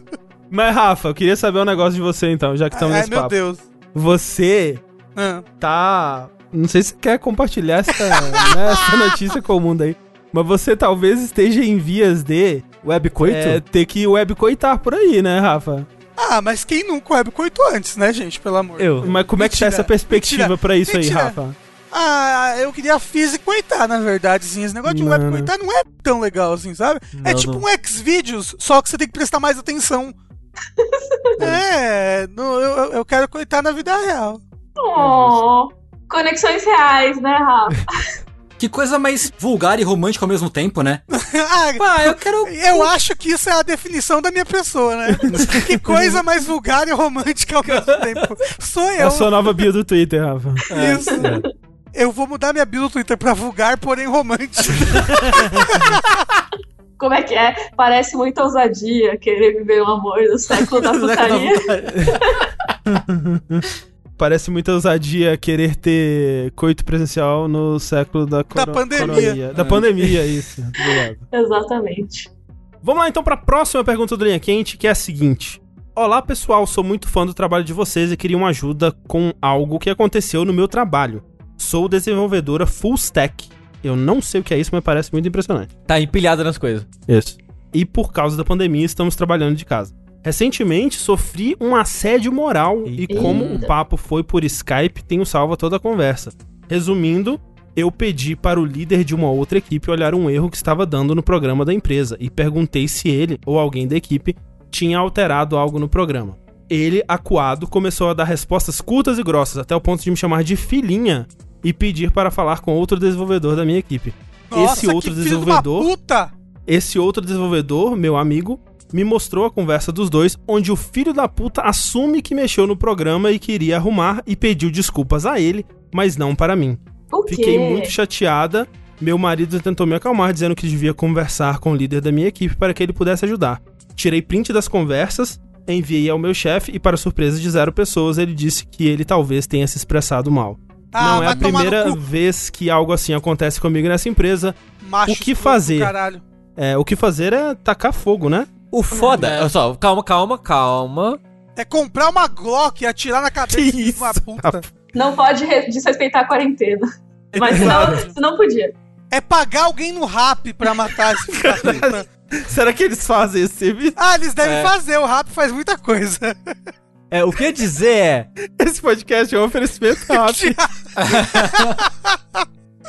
Mas, Rafa, eu queria saber um negócio de você então, já que estamos
Ai,
nesse
meu
papo.
Deus.
Você
Ah.
tá. Não sei se você quer compartilhar essa, né, essa notícia com o mundo aí. Mas você talvez esteja em vias de
Webcoito?
é ter que webcoitar por aí, né, Rafa?
Ah, mas quem nunca webcoitou antes, né, gente? Pelo amor.
Eu.
Mas como é que tá
Mentira,
essa perspectiva
mentira,
pra isso
mentira.
aí, Rafa?
Ah, eu queria físico-coitar, na verdade, sim. Esse negócio de
Mano.
webcoitar não é tão legal assim, sabe? é
Não,
tipo
não.
um X-Videos, só que você tem que prestar mais atenção. é, no- eu, eu- eu quero coitar na vida real.
Oh, conexões reais, né, Rafa?
Que coisa mais vulgar e romântica ao mesmo tempo, né?
ah,
Pá, eu quero.
eu acho que isso é a definição da minha pessoa, né? que coisa mais vulgar e romântica ao mesmo tempo. Sou
É
eu.
a sua nova bio do Twitter, Rafa.
Isso. Eu vou mudar minha bio do Twitter pra vulgar, porém romântico.
Como é que é? Parece muita ousadia querer viver o amor do século da putaria.
Parece muita ousadia querer ter coito presencial no século da, coro-
pandemia.
coronia. Da pandemia, isso.
Exatamente.
Vamos lá então para a próxima pergunta do Linha Quente, que é a seguinte. Olá pessoal, sou muito fã do trabalho de vocês e queria uma ajuda com algo que aconteceu no meu trabalho. Sou desenvolvedora full stack. Eu não sei o que é isso, mas parece muito impressionante.
Tá empilhada nas coisas.
Isso. E por causa da pandemia, estamos trabalhando de casa. Recentemente sofri um assédio moral e como o papo foi por Skype, tenho salvo toda a conversa. Resumindo, eu pedi para o líder de uma outra equipe olhar um erro que estava dando no programa da empresa e perguntei se ele ou alguém da equipe tinha alterado algo no programa. Ele, acuado, começou a dar respostas curtas e grossas, até o ponto de me chamar de filhinha e pedir para falar com outro desenvolvedor da minha equipe. Esse outro
que filho de uma
desenvolvedor
puta!
esse outro desenvolvedor, meu amigo, me mostrou a conversa dos dois, onde o filho da puta assume que mexeu no programa e queria arrumar e pediu desculpas a ele, mas não para mim.
O quê?
Fiquei muito chateada. Meu marido tentou me acalmar, dizendo que devia conversar com o líder da minha equipe para que ele pudesse ajudar. Tirei print das conversas, enviei ao meu chefe e, para surpresa de zero pessoas, ele disse que ele talvez tenha se expressado mal.
Ah,
não é a primeira vez que algo assim acontece comigo nessa empresa.
macho
o que fazer?
Caralho.
É, o que fazer é tacar fogo, né?
O foda.
É.
Olha só, calma, calma, calma.
É comprar uma Glock e atirar na cabeça
Que
de uma
isso,
puta.
Não pode re- desrespeitar a quarentena. Mas não, não podia.
É pagar alguém no rap pra matar esse puta.
Será que eles fazem esse serviço?
Ah, eles devem
É.
fazer, o rap faz muita coisa.
É, o que eu ia dizer é.
Esse podcast é um oferecimento rápido.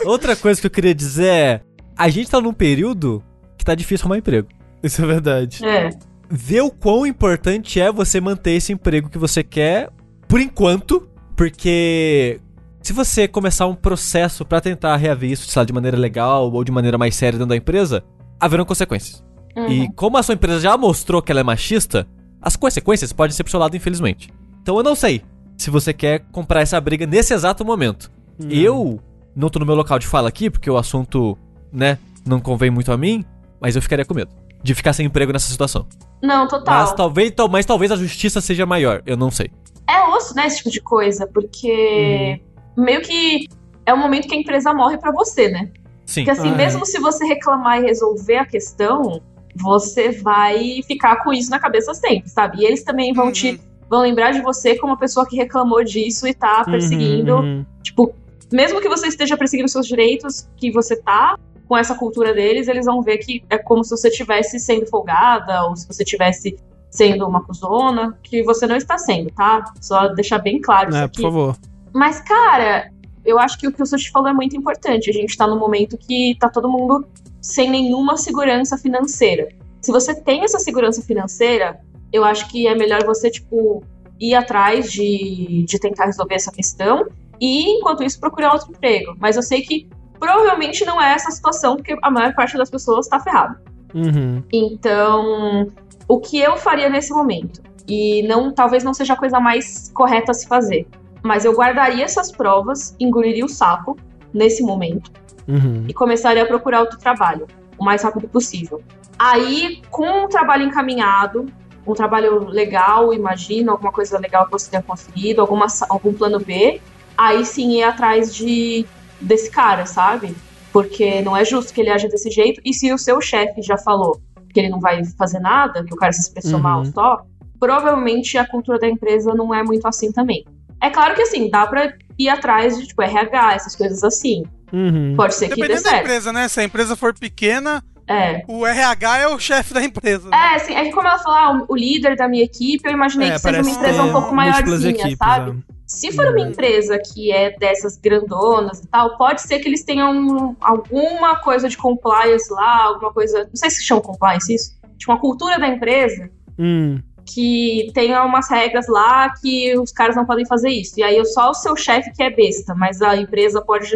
Outra coisa que eu queria dizer é. A gente tá num período que tá difícil arrumar emprego.
Isso é verdade.
É.
Ver o quão importante é você manter esse emprego que você quer por enquanto, porque se você começar um processo pra tentar reaver isso, sei lá, de maneira legal ou de maneira mais séria dentro da empresa, haverão consequências.
Uhum.
E como a sua empresa já mostrou que ela é machista, as consequências podem ser pro seu lado, infelizmente. Então eu não sei se você quer comprar essa briga nesse exato momento. Eu não tô no meu local de fala aqui, porque o assunto, né, não convém muito a mim, mas eu ficaria com medo de ficar sem emprego nessa situação.
Não, total.
Mas talvez, tal- mas talvez a justiça seja maior, eu não sei.
É osso, né, esse tipo de coisa, porque meio que é o momento que a empresa morre pra você, né?
Sim.
Porque assim,
Ah, é.
mesmo se você reclamar e resolver a questão, você vai ficar com isso na cabeça sempre, sabe? E eles também vão
Uhum.
te vão lembrar de você como uma pessoa que reclamou disso e tá perseguindo,
Uhum, uhum.
tipo, mesmo que você esteja perseguindo seus direitos, que você tá com essa cultura deles, eles vão ver que é como se você estivesse sendo folgada ou se você estivesse sendo uma cuzona, que você não está sendo, tá? Só deixar bem claro isso
É,
aqui.
por favor.
Mas, cara, eu acho que o que o Sushi falou é muito importante. A gente tá num momento que tá todo mundo sem nenhuma segurança financeira. Se você tem essa segurança financeira, eu acho que é melhor você, tipo, ir atrás de, de tentar resolver essa questão e, enquanto isso, procurar outro emprego. Mas eu sei que provavelmente não é essa a situação, porque a maior parte das pessoas tá ferrada.
Uhum.
Então, o que eu faria nesse momento? E não, talvez não seja a coisa mais correta a se fazer. Mas eu guardaria essas provas, engoliria o sapo nesse momento
Uhum.
e começaria a procurar outro trabalho o mais rápido possível. Aí, com um trabalho encaminhado, um trabalho legal, imagino, alguma coisa legal que você tenha conseguido, alguma, algum plano B, aí sim ir atrás de desse cara, sabe? Porque não é justo que ele aja desse jeito. E se o seu chefe já falou que ele não vai fazer nada, que o cara se expressou
Uhum.
mal só, provavelmente a cultura da empresa não é muito assim também. É claro que assim, dá pra ir atrás de tipo RH, essas coisas assim.
Uhum.
Pode ser que dê
Dependendo da
certo.
empresa, né? Se a empresa for pequena,
É.
O RH é o chefe da empresa. né?
É, assim, é que como ela falou, ah, o líder da minha equipe, eu imaginei
É,
que seja uma empresa um pouco maiorzinha,
equipes,
sabe?
é.
Se for uma empresa que é dessas grandonas e tal, pode ser que eles tenham alguma coisa de compliance lá, alguma coisa. Não sei se chama compliance isso. Tipo, uma cultura da empresa
Hum.
que tenha umas regras lá que os caras não podem fazer isso. E aí só o seu chefe que é besta, mas a empresa pode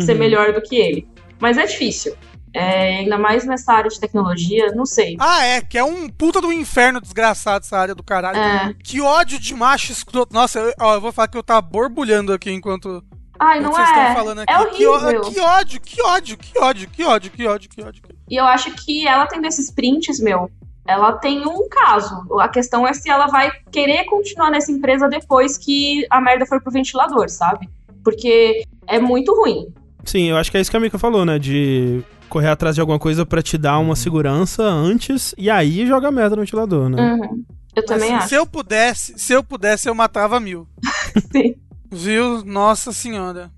ser
Uhum.
melhor do que ele. Mas é difícil. É, ainda mais nessa área de tecnologia, não sei.
Ah, é, que é um puta do inferno desgraçado essa área do caralho.
É.
Que ódio de macho escroto. Nossa, eu, ó, eu vou falar que eu tava borbulhando aqui enquanto,
Ai, não
vocês
é.
estão falando aqui.
É
que,
horrível.
que ódio, que ódio, que ódio, que ódio, que ódio, que ódio.
E eu acho que ela tendo esses prints, meu, ela tem um caso. A questão é se ela vai querer continuar nessa empresa depois que a merda for pro ventilador, sabe? Porque é muito ruim.
Sim, eu acho que é isso que a Mika falou, né? De correr atrás de alguma coisa pra te dar uma segurança antes e aí joga merda no ventilador, né?
Uhum. Eu também
Mas
acho.
Se eu pudesse, se eu pudesse, eu matava mil.
Sim.
Viu? Nossa senhora.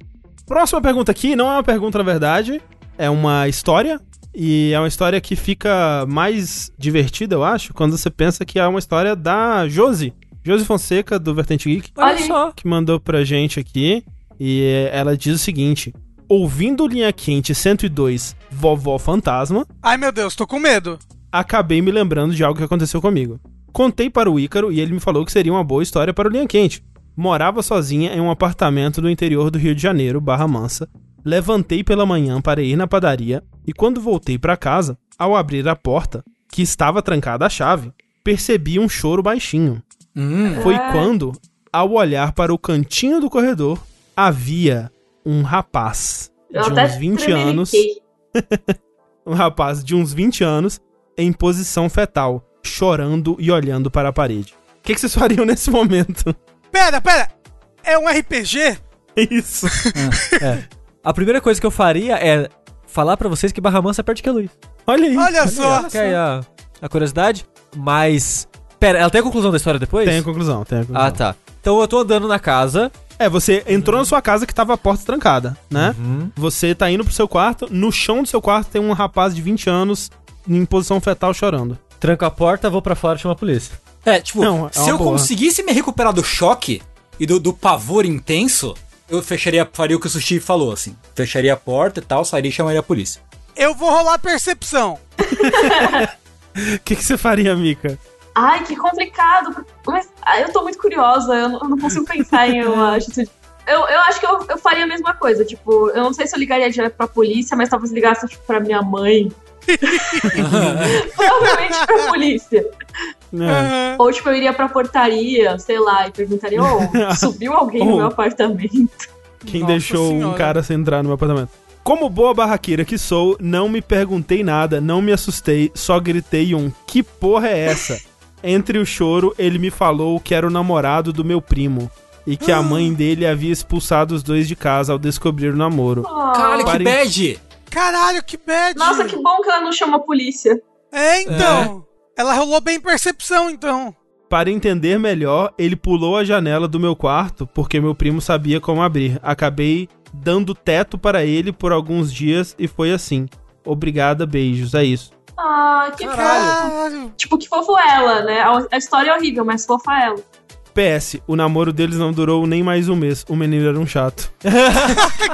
Próxima pergunta aqui não é uma pergunta, na verdade, é uma história. E é uma história que fica mais divertida, eu acho, quando você pensa que é uma história da Josi. Josi Fonseca, do Vertente Geek,
Olha só.
que mandou pra gente aqui. E ela diz o seguinte: Ouvindo Linha Quente 102, Vovó Fantasma,
Ai meu Deus, tô com medo.
acabei me lembrando de algo que aconteceu comigo. Contei para o Ícaro e ele me falou que seria uma boa história para o Linha Quente. Morava sozinha em um apartamento no interior do Rio de Janeiro, Barra Mansa. Levantei pela manhã para ir na padaria e quando voltei para casa, ao abrir a porta, que estava trancada a chave, percebi um choro baixinho.
Hum.
Foi quando, ao olhar para o cantinho do corredor, havia um rapaz
Eu
de uns 20 anos um rapaz de uns 20 anos em posição fetal, chorando e olhando para a parede. O que, que vocês fariam nesse momento?
Pera, pera. É um RPG?
Isso.
A primeira coisa que eu faria é falar pra vocês que Barra Mansa é perto de Queluz.
Olha aí.
Olha só.
Quer aí a, a curiosidade? Mas. Pera, ela tem a conclusão da história depois?
Tem a conclusão, tem a conclusão.
Ah, tá. Então eu tô andando na casa.
É, você entrou na sua casa que tava a porta trancada, né?
Uhum.
Você tá indo pro seu quarto, no chão do seu quarto tem um rapaz de 20 anos em posição fetal chorando.
Tranco a porta, vou pra fora e chamo a polícia.
É, tipo,
Não, é
se eu
boa.
conseguisse me recuperar do choque e do, do pavor intenso, eu fecharia, faria o que o Sushi falou, assim. Fecharia a porta e tal, sairia e chamaria a polícia.
Eu vou rolar percepção.
O que, que você faria, Mika?
Ai, que complicado. Mas ah, eu tô muito curiosa, eu não, eu não consigo pensar em uma atitude. Eu, eu acho que eu, eu faria a mesma coisa, tipo, eu não sei se eu ligaria direto pra polícia, mas talvez ligasse tipo, pra minha mãe. Provavelmente pra polícia.
Aham.
Ou tipo, eu iria pra portaria, sei lá, e perguntaria, ô, subiu alguém no
Oh.
meu apartamento?
Quem
Nossa
deixou um
Senhora.
cara sem entrar no meu apartamento? Como boa barraqueira que sou, não me perguntei nada, não me assustei, só gritei um que porra é essa? Entre o choro, ele me falou que era o namorado do meu primo e que a mãe dele havia expulsado os dois de casa ao descobrir o namoro.
Oh.
Caralho, que bad!
Caralho, que bad.
Nossa, que bom que ela não chama a polícia.
É, então. Ela rolou bem percepção, então.
Para entender melhor, ele pulou a janela do meu quarto porque meu primo sabia como abrir. Acabei dando teto para ele por alguns dias e foi assim. Obrigada, beijos, é isso.
Ah, que fofo.
Caralho.
Tipo, que fofo ela, né? A história é horrível, mas fofa ela.
PS, o namoro deles não durou nem mais um mês. O menino era um chato.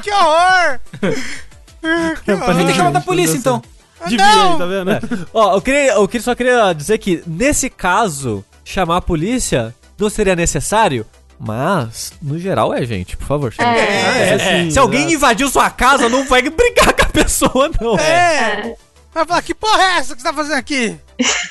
que horror. que
Pra
Tem
horror.
que chamar da polícia, então.
Devia,
não.
tá vendo?
Ó, eu, queria, eu queria- só queria dizer que, nesse caso, chamar a polícia não seria necessário, mas, no geral, é, gente, por favor.
É.
É, sim,
Se alguém
exato.
invadiu sua casa, não vai brigar com a pessoa, não.
É. Vai falar, que porra é essa que você tá fazendo aqui?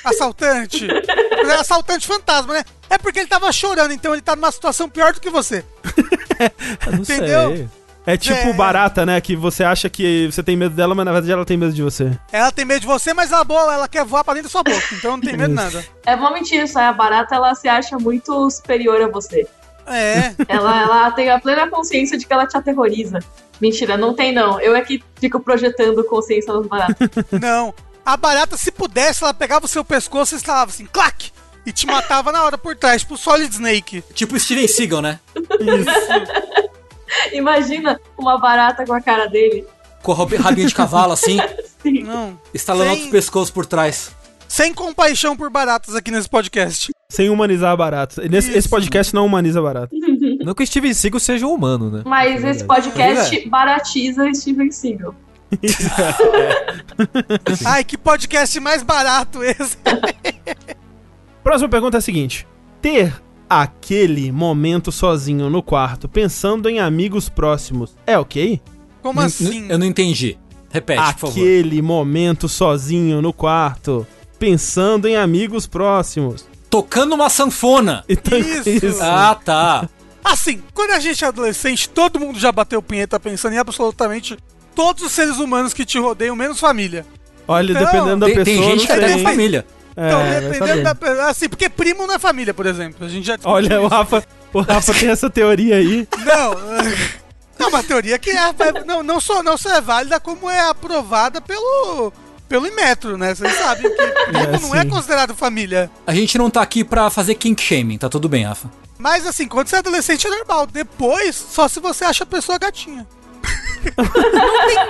Assaltante. Mas é Assaltante fantasma, né? É porque ele tava chorando, então ele tá numa situação pior do que você.
Eu não
Entendeu?
sei.
É tipo
É.
barata, né? Que você acha que você tem medo dela, mas na verdade ela tem medo de você.
Ela tem medo de você, mas ela boa, ela quer voar pra dentro da sua boca, então não tem medo de nada.
É uma mentira isso. A barata, ela se acha muito superior a você.
É.
Ela, ela tem a plena consciência de que ela te aterroriza. Mentira, não tem não. Eu é que fico projetando consciência nas baratas.
Não. A barata, se pudesse, ela pegava o seu pescoço e instalava assim, clac! E te matava na hora por trás, tipo Solid Snake.
Tipo Steven Seagal, né?
Imagina uma barata com a cara dele.
Com a robi- rabinho de cavalo, assim.
Sim.
Não.
Estalando
Sem-
outro pescoço por trás.
Sem compaixão por baratas aqui nesse podcast.
Sem humanizar barato. Nesse, esse podcast não humaniza barato.
Não que o Steven Seagal seja um humano, né?
Mas
É
esse podcast baratiza Steven Seagal.
Ai, que podcast mais barato esse.
Próxima pergunta é a seguinte: Ter aquele momento sozinho no quarto, pensando em amigos próximos, é ok?
Como assim?
Eu não entendi. Repete, por favor.
Aquele momento sozinho no quarto, pensando em amigos próximos.
Tocando uma sanfona.
Então,
Isso.
Ah, tá.
Assim, quando a gente é adolescente, todo mundo já bateu punheta pensando em absolutamente todos os seres humanos que te rodeiam, menos família.
Olha,
Então,
dependendo da
Tem,
pessoa,
tem gente que tem família.
É,
Então,
vai
dependendo da. Assim, porque primo não é família, por exemplo. A gente já
Olha, o
isso.
Rafa, o Rafa tem essa teoria aí.
Não, é uma teoria que é, é- não, não, só, não só é válida, como é aprovada pelo, pelo Inmetro, né? Vocês sabem que primo não é considerado família.
A gente não tá aqui pra fazer kink shaming, tá tudo bem, Rafa.
Mas assim, quando você é adolescente é normal. Depois, só se você acha a pessoa gatinha.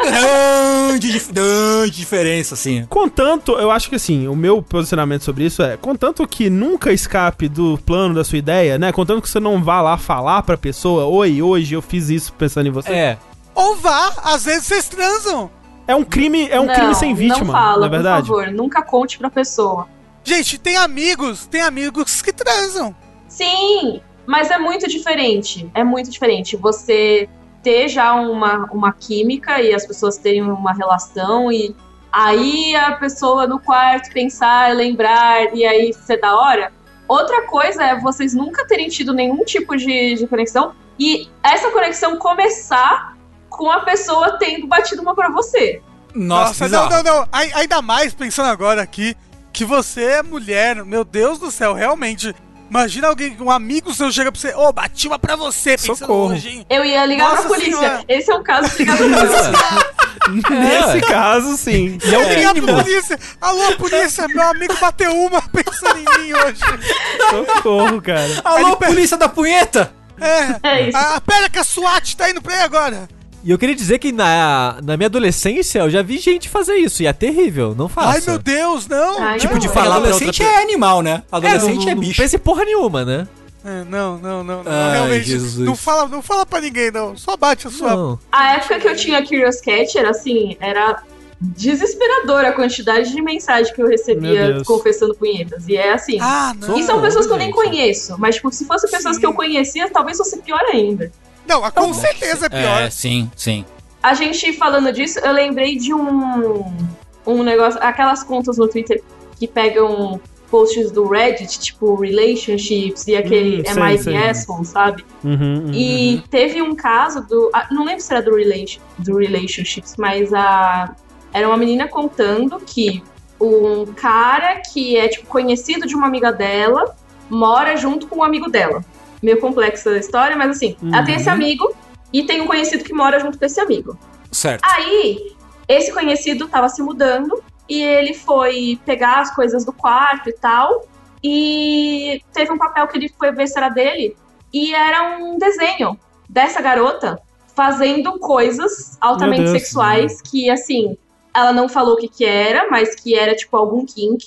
Grande, dif- grande diferença, assim.
Contanto, eu acho que assim, o meu posicionamento sobre isso é, contanto que nunca escape do plano da sua ideia, né? Contanto que você não vá lá falar pra pessoa, oi, hoje eu fiz isso pensando em você.
É.
Ou vá, às vezes vocês transam.
É um crime, é um
não,
crime sem vítima,
Não fala,
na verdade.
por favor. Nunca conte pra pessoa.
Gente, tem amigos, tem amigos que transam.
Sim, mas é muito diferente. É muito diferente. Você ter já uma, uma química e as pessoas terem uma relação e aí a pessoa no quarto pensar, lembrar e aí ser da hora. Outra coisa é vocês nunca terem tido nenhum tipo de, de conexão e essa conexão começar com a pessoa tendo batido uma pra você.
Nossa,
não,
bizarro.
não, não. Ai- Ainda mais pensando agora aqui que você é mulher. Meu Deus do céu, realmente. Imagina alguém, um amigo seu chega pra você, ô, bati uma pra você,
Socorro.
hoje?
Eu ia ligar
Nossa
pra polícia.
Senhora.
Esse é um caso de ligar pra polícia.
Nesse caso, sim.
E eu ligar pra polícia. Alô, polícia, meu amigo bateu uma pensando em mim hoje.
Socorro, cara.
Alô,
Ele
polícia da punheta!
É.
É isso.
Ah, pera que a SWAT tá indo pra aí agora.
E eu queria dizer que na, na minha adolescência eu já vi gente fazer isso. E é terrível. Não faça.
Ai, meu Deus, não.
Ai,
Tipo
não.
de
não.
falar
adolescente
outra
é animal, né?
É,
Adolescente
não,
é,
não
bicho.
pense porra nenhuma, né?
É, não, não, não, não.
Ai,
realmente.
Jesus.
Não fala, não fala pra ninguém, não. Só bate a sua.
Não.
A época que eu tinha Curious Cat era assim, era desesperadora a quantidade de mensagem que eu recebia confessando punhetas. E é assim.
Ah, não.
e são pessoas que eu nem conheço, mas tipo, se fossem pessoas
Sim.
que eu conhecia, talvez fosse pior ainda.
Não, ah, com certeza é pior.
É, sim, sim.
A gente falando disso, eu lembrei de um um negócio, aquelas contas no Twitter que pegam posts do Reddit, tipo relationships e aquele
Hum,
é mais asshole, sabe?
Uhum, uhum,
E teve um caso do. ah, Não lembro se era do, relation, do Relationships, mas a. Era uma menina contando que um cara que é, tipo, conhecido de uma amiga dela mora junto com um amigo dela. Meio complexa a história, mas assim, ela tem esse
Uhum.
amigo e tem um conhecido que mora junto com esse amigo.
Certo.
Aí, esse conhecido tava se mudando e ele foi pegar as coisas do quarto e tal. E teve um papel que ele foi ver se era dele. E era um desenho dessa garota fazendo coisas altamente
Deus.
sexuais que, assim, ela não falou o que que era, mas que era, tipo, algum kink.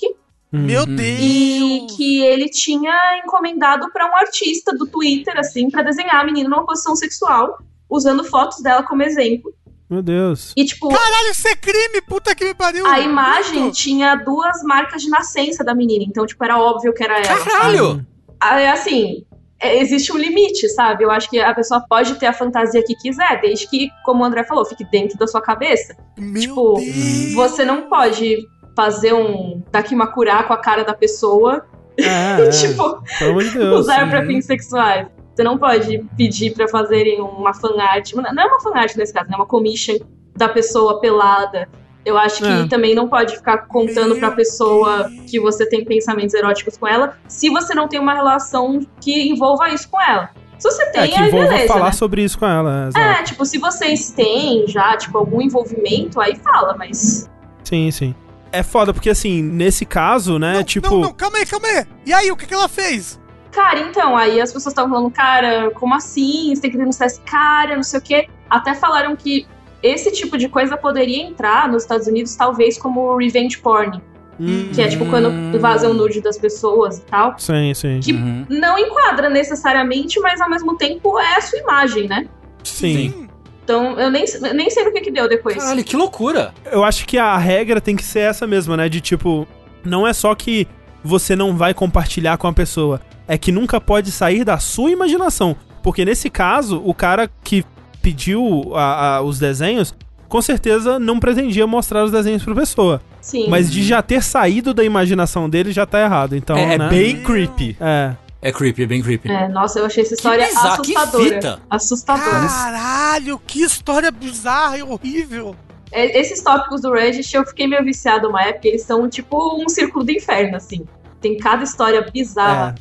Uhum.
Meu
Hum.
Deus.
E que ele tinha encomendado pra um artista do Twitter, assim, pra desenhar a menina numa posição sexual, usando fotos dela como exemplo.
Meu Deus.
E, tipo,
Caralho, isso é crime, puta que me pariu.
a imagem
Muito.
tinha duas marcas de nascença da menina, então, tipo, era óbvio que era ela.
Caralho!
Aí, assim, é, existe um limite, sabe? Eu acho que a pessoa pode ter a fantasia que quiser, desde que, como o André falou, fique dentro da sua cabeça.
Meu
tipo,
Deus.
Você não pode fazer um Dakimakura com a cara da pessoa
É, é.
tipo,
Pelo amor de Deus.
usar pra
Uhum.
fins sexuais. Você não pode pedir pra fazerem uma fanart. Não é uma fanart nesse caso, né? Uma commission da pessoa pelada. Eu acho que
É.
também não pode ficar contando pra pessoa que você tem pensamentos eróticos com ela, se você não tem uma relação que envolva isso com ela. Se você tem,
É, que
aí beleza.
falar
né?
sobre isso com ela. É,
É, tipo, se vocês têm já, tipo, algum envolvimento, aí fala, mas.
Sim, sim. É foda, porque assim, nesse caso, né,
Não,
tipo.
não, não, calma aí, calma aí. E aí, o que, que ela fez?
Cara, então, aí as pessoas estavam falando, cara, como assim? Você tem que denunciar esse cara, não sei o quê. Até falaram que esse tipo de coisa poderia entrar nos Estados Unidos, talvez, como revenge porn.
Hum,
Que é tipo quando vazam nude das pessoas e tal.
Sim, sim.
Que
Uhum.
não enquadra necessariamente, mas ao mesmo tempo é a sua imagem, né?
Sim.
Então eu nem, eu nem sei no que, que deu depois.
Caralho, que loucura.
Eu acho que a regra tem que ser essa mesma, né? De tipo, não é só que você não vai compartilhar com a pessoa, é que nunca pode sair da sua imaginação. Porque nesse caso, o cara que pediu a- a- os desenhos, com certeza não pretendia mostrar os desenhos pra pessoa.
Sim.
Mas de já ter saído da imaginação dele já tá errado. Então,
é, é
né?
bem creepy.
É.
É creepy, é bem creepy.
É, nossa, eu achei essa história
bizarro, que
assustadora.
fita.
Assustadora.
Caralho, que história bizarra e horrível.
É, Esses tópicos do Reddit eu fiquei meio viciado uma época, eles são tipo um círculo do inferno, assim. Tem cada história bizarra.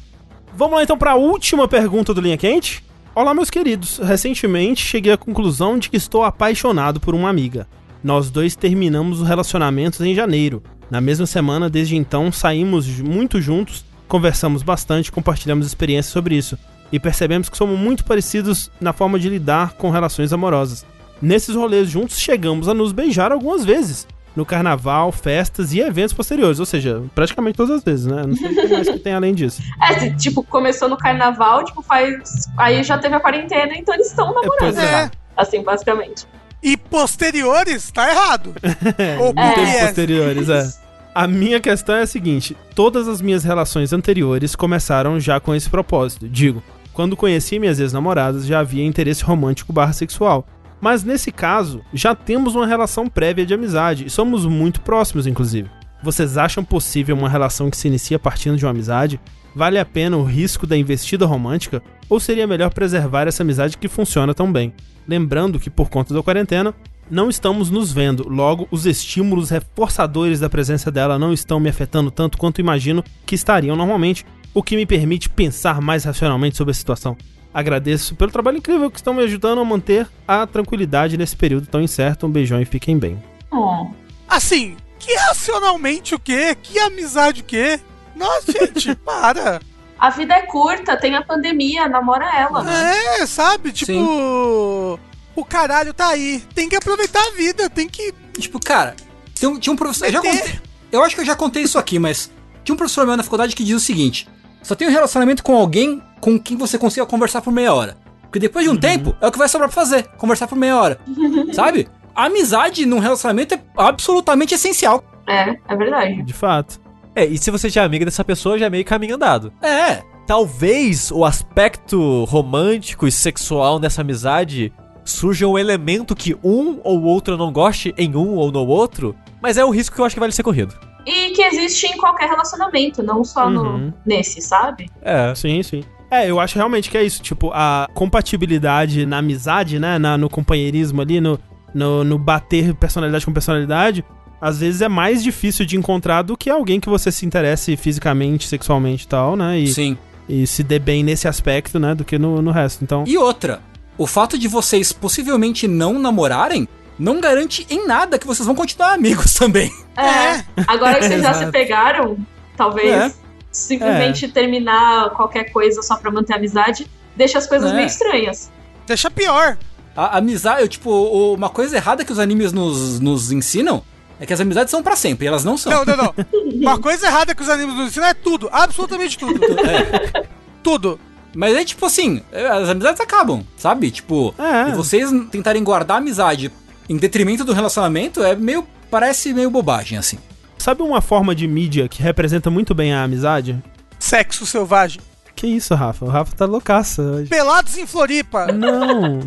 Vamos lá então para a última pergunta do Linha Quente. Olá, meus queridos. Recentemente cheguei à conclusão de que estou apaixonado por uma amiga. Nós dois terminamos os relacionamentos em janeiro. Na mesma semana, desde então, saímos muito juntos, conversamos bastante, compartilhamos experiências sobre isso e percebemos que somos muito parecidos na forma de lidar com relações amorosas. Nesses rolês juntos, chegamos a nos beijar algumas vezes. No carnaval, festas e eventos posteriores. Ou seja, praticamente todas as vezes, né? Não sei o que mais que tem além disso.
É, se, tipo, começou no carnaval, tipo, faz. Aí já teve a quarentena, então eles estão namorando.
pois
É.
Assim, basicamente.
E posteriores, tá errado. Ou é.
posteriores, é. A minha questão é a seguinte: todas as minhas relações anteriores começaram já com esse propósito. Digo, quando conheci minhas ex-namoradas, já havia interesse romântico barra sexual. Mas nesse caso, já temos uma relação prévia de amizade e somos muito próximos, inclusive. Vocês acham possível uma relação que se inicia partindo de uma amizade? Vale a pena o risco da investida romântica? Ou seria melhor preservar essa amizade que funciona tão bem? Lembrando que, por conta da quarentena, não estamos nos vendo, logo os estímulos reforçadores da presença dela não estão me afetando tanto quanto imagino que estariam normalmente, o que me permite pensar mais racionalmente sobre a situação. Agradeço pelo trabalho incrível que estão me ajudando a manter a tranquilidade nesse período tão incerto. Um beijão e fiquem bem.
Oh.
Assim, que racionalmente o quê? Que amizade o quê? Nossa, gente, para.
A vida é curta, tem a pandemia, namora ela, né?
É, sabe? Tipo.
Sim.
O caralho tá aí. Tem que aproveitar a vida, tem que.
Tipo, cara, tem um- tinha um professor. Eu, já contei- eu acho que eu já contei isso aqui, mas tinha um professor meu na faculdade que diz o seguinte: só tem um relacionamento com alguém com quem você consiga conversar por meia hora. Porque depois de um tempo, é o que vai sobrar pra fazer, conversar por meia hora. Sabe? A amizade num relacionamento é absolutamente essencial.
É, é verdade.
De fato.
É, e se você já é amiga dessa pessoa, já é meio caminho andado.
É.
Talvez o aspecto romântico e sexual nessa amizade surja um elemento que um ou outro não goste em um ou no outro, mas é um risco que eu acho que vale ser corrido.
E que existe em qualquer relacionamento, não só
Uhum.
no, nesse, sabe?
É.
Sim, sim. É, eu acho realmente que é isso. Tipo, a compatibilidade na amizade, né? na- no companheirismo ali, no, no, no bater personalidade com personalidade, às vezes é mais difícil de encontrar do que alguém que você se interesse fisicamente, sexualmente e tal, né? E,
Sim.
e se dê bem nesse aspecto, né? Do que no, no resto. Então.
E outra, o fato de vocês possivelmente não namorarem não garante em nada que vocês vão continuar amigos também.
É. Agora que vocês já se pegaram, talvez
É.
simplesmente terminar qualquer coisa só pra manter a amizade deixa as coisas
É.
meio estranhas.
Deixa pior.
A amizade, eu, tipo, uma coisa errada que os animes nos, nos ensinam é que as amizades são pra sempre, e elas não são.
Não, não, não. Uma coisa errada que os animes nos ensinam é tudo. Absolutamente tudo.
É.
Tudo.
Mas é tipo assim, é, as amizades acabam, sabe? Tipo,
É.
e vocês tentarem guardar a amizade em detrimento do relacionamento é meio. parece meio bobagem, assim.
Sabe uma forma de mídia que representa muito bem a amizade?
Sexo selvagem.
Que isso, Rafa? O Rafa tá loucaça hoje.
Pelados em Floripa.
Não.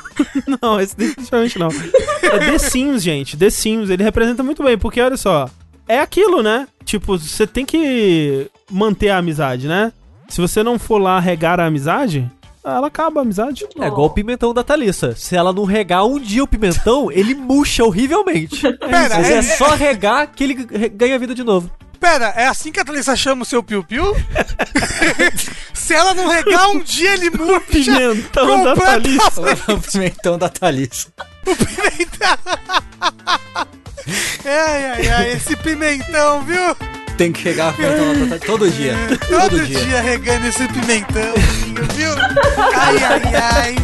não, esse definitivamente não. É The Sims, gente. The Sims, ele representa muito bem, porque olha só. É aquilo, né? Tipo, você tem que manter a amizade, né? Se você não for lá regar a amizade, ela acaba a amizade.
É igual o pimentão da Thalissa. Se ela não regar um dia o pimentão, ele murcha horrivelmente.
Pera,
Mas
é,
é só regar que ele ganha vida de novo.
pera, é assim que a Thalissa chama o seu piu-piu? Se ela não regar um dia, ele murcha.
Pimentão da. Thalissa.
o pimentão da Thalissa.
Ai, ai, ai, esse pimentão, viu?
Tem que chegar a pimentão todo dia.
Todo
Todo
dia.
dia.
regando esse pimentão, viu? Ai, ai, ai.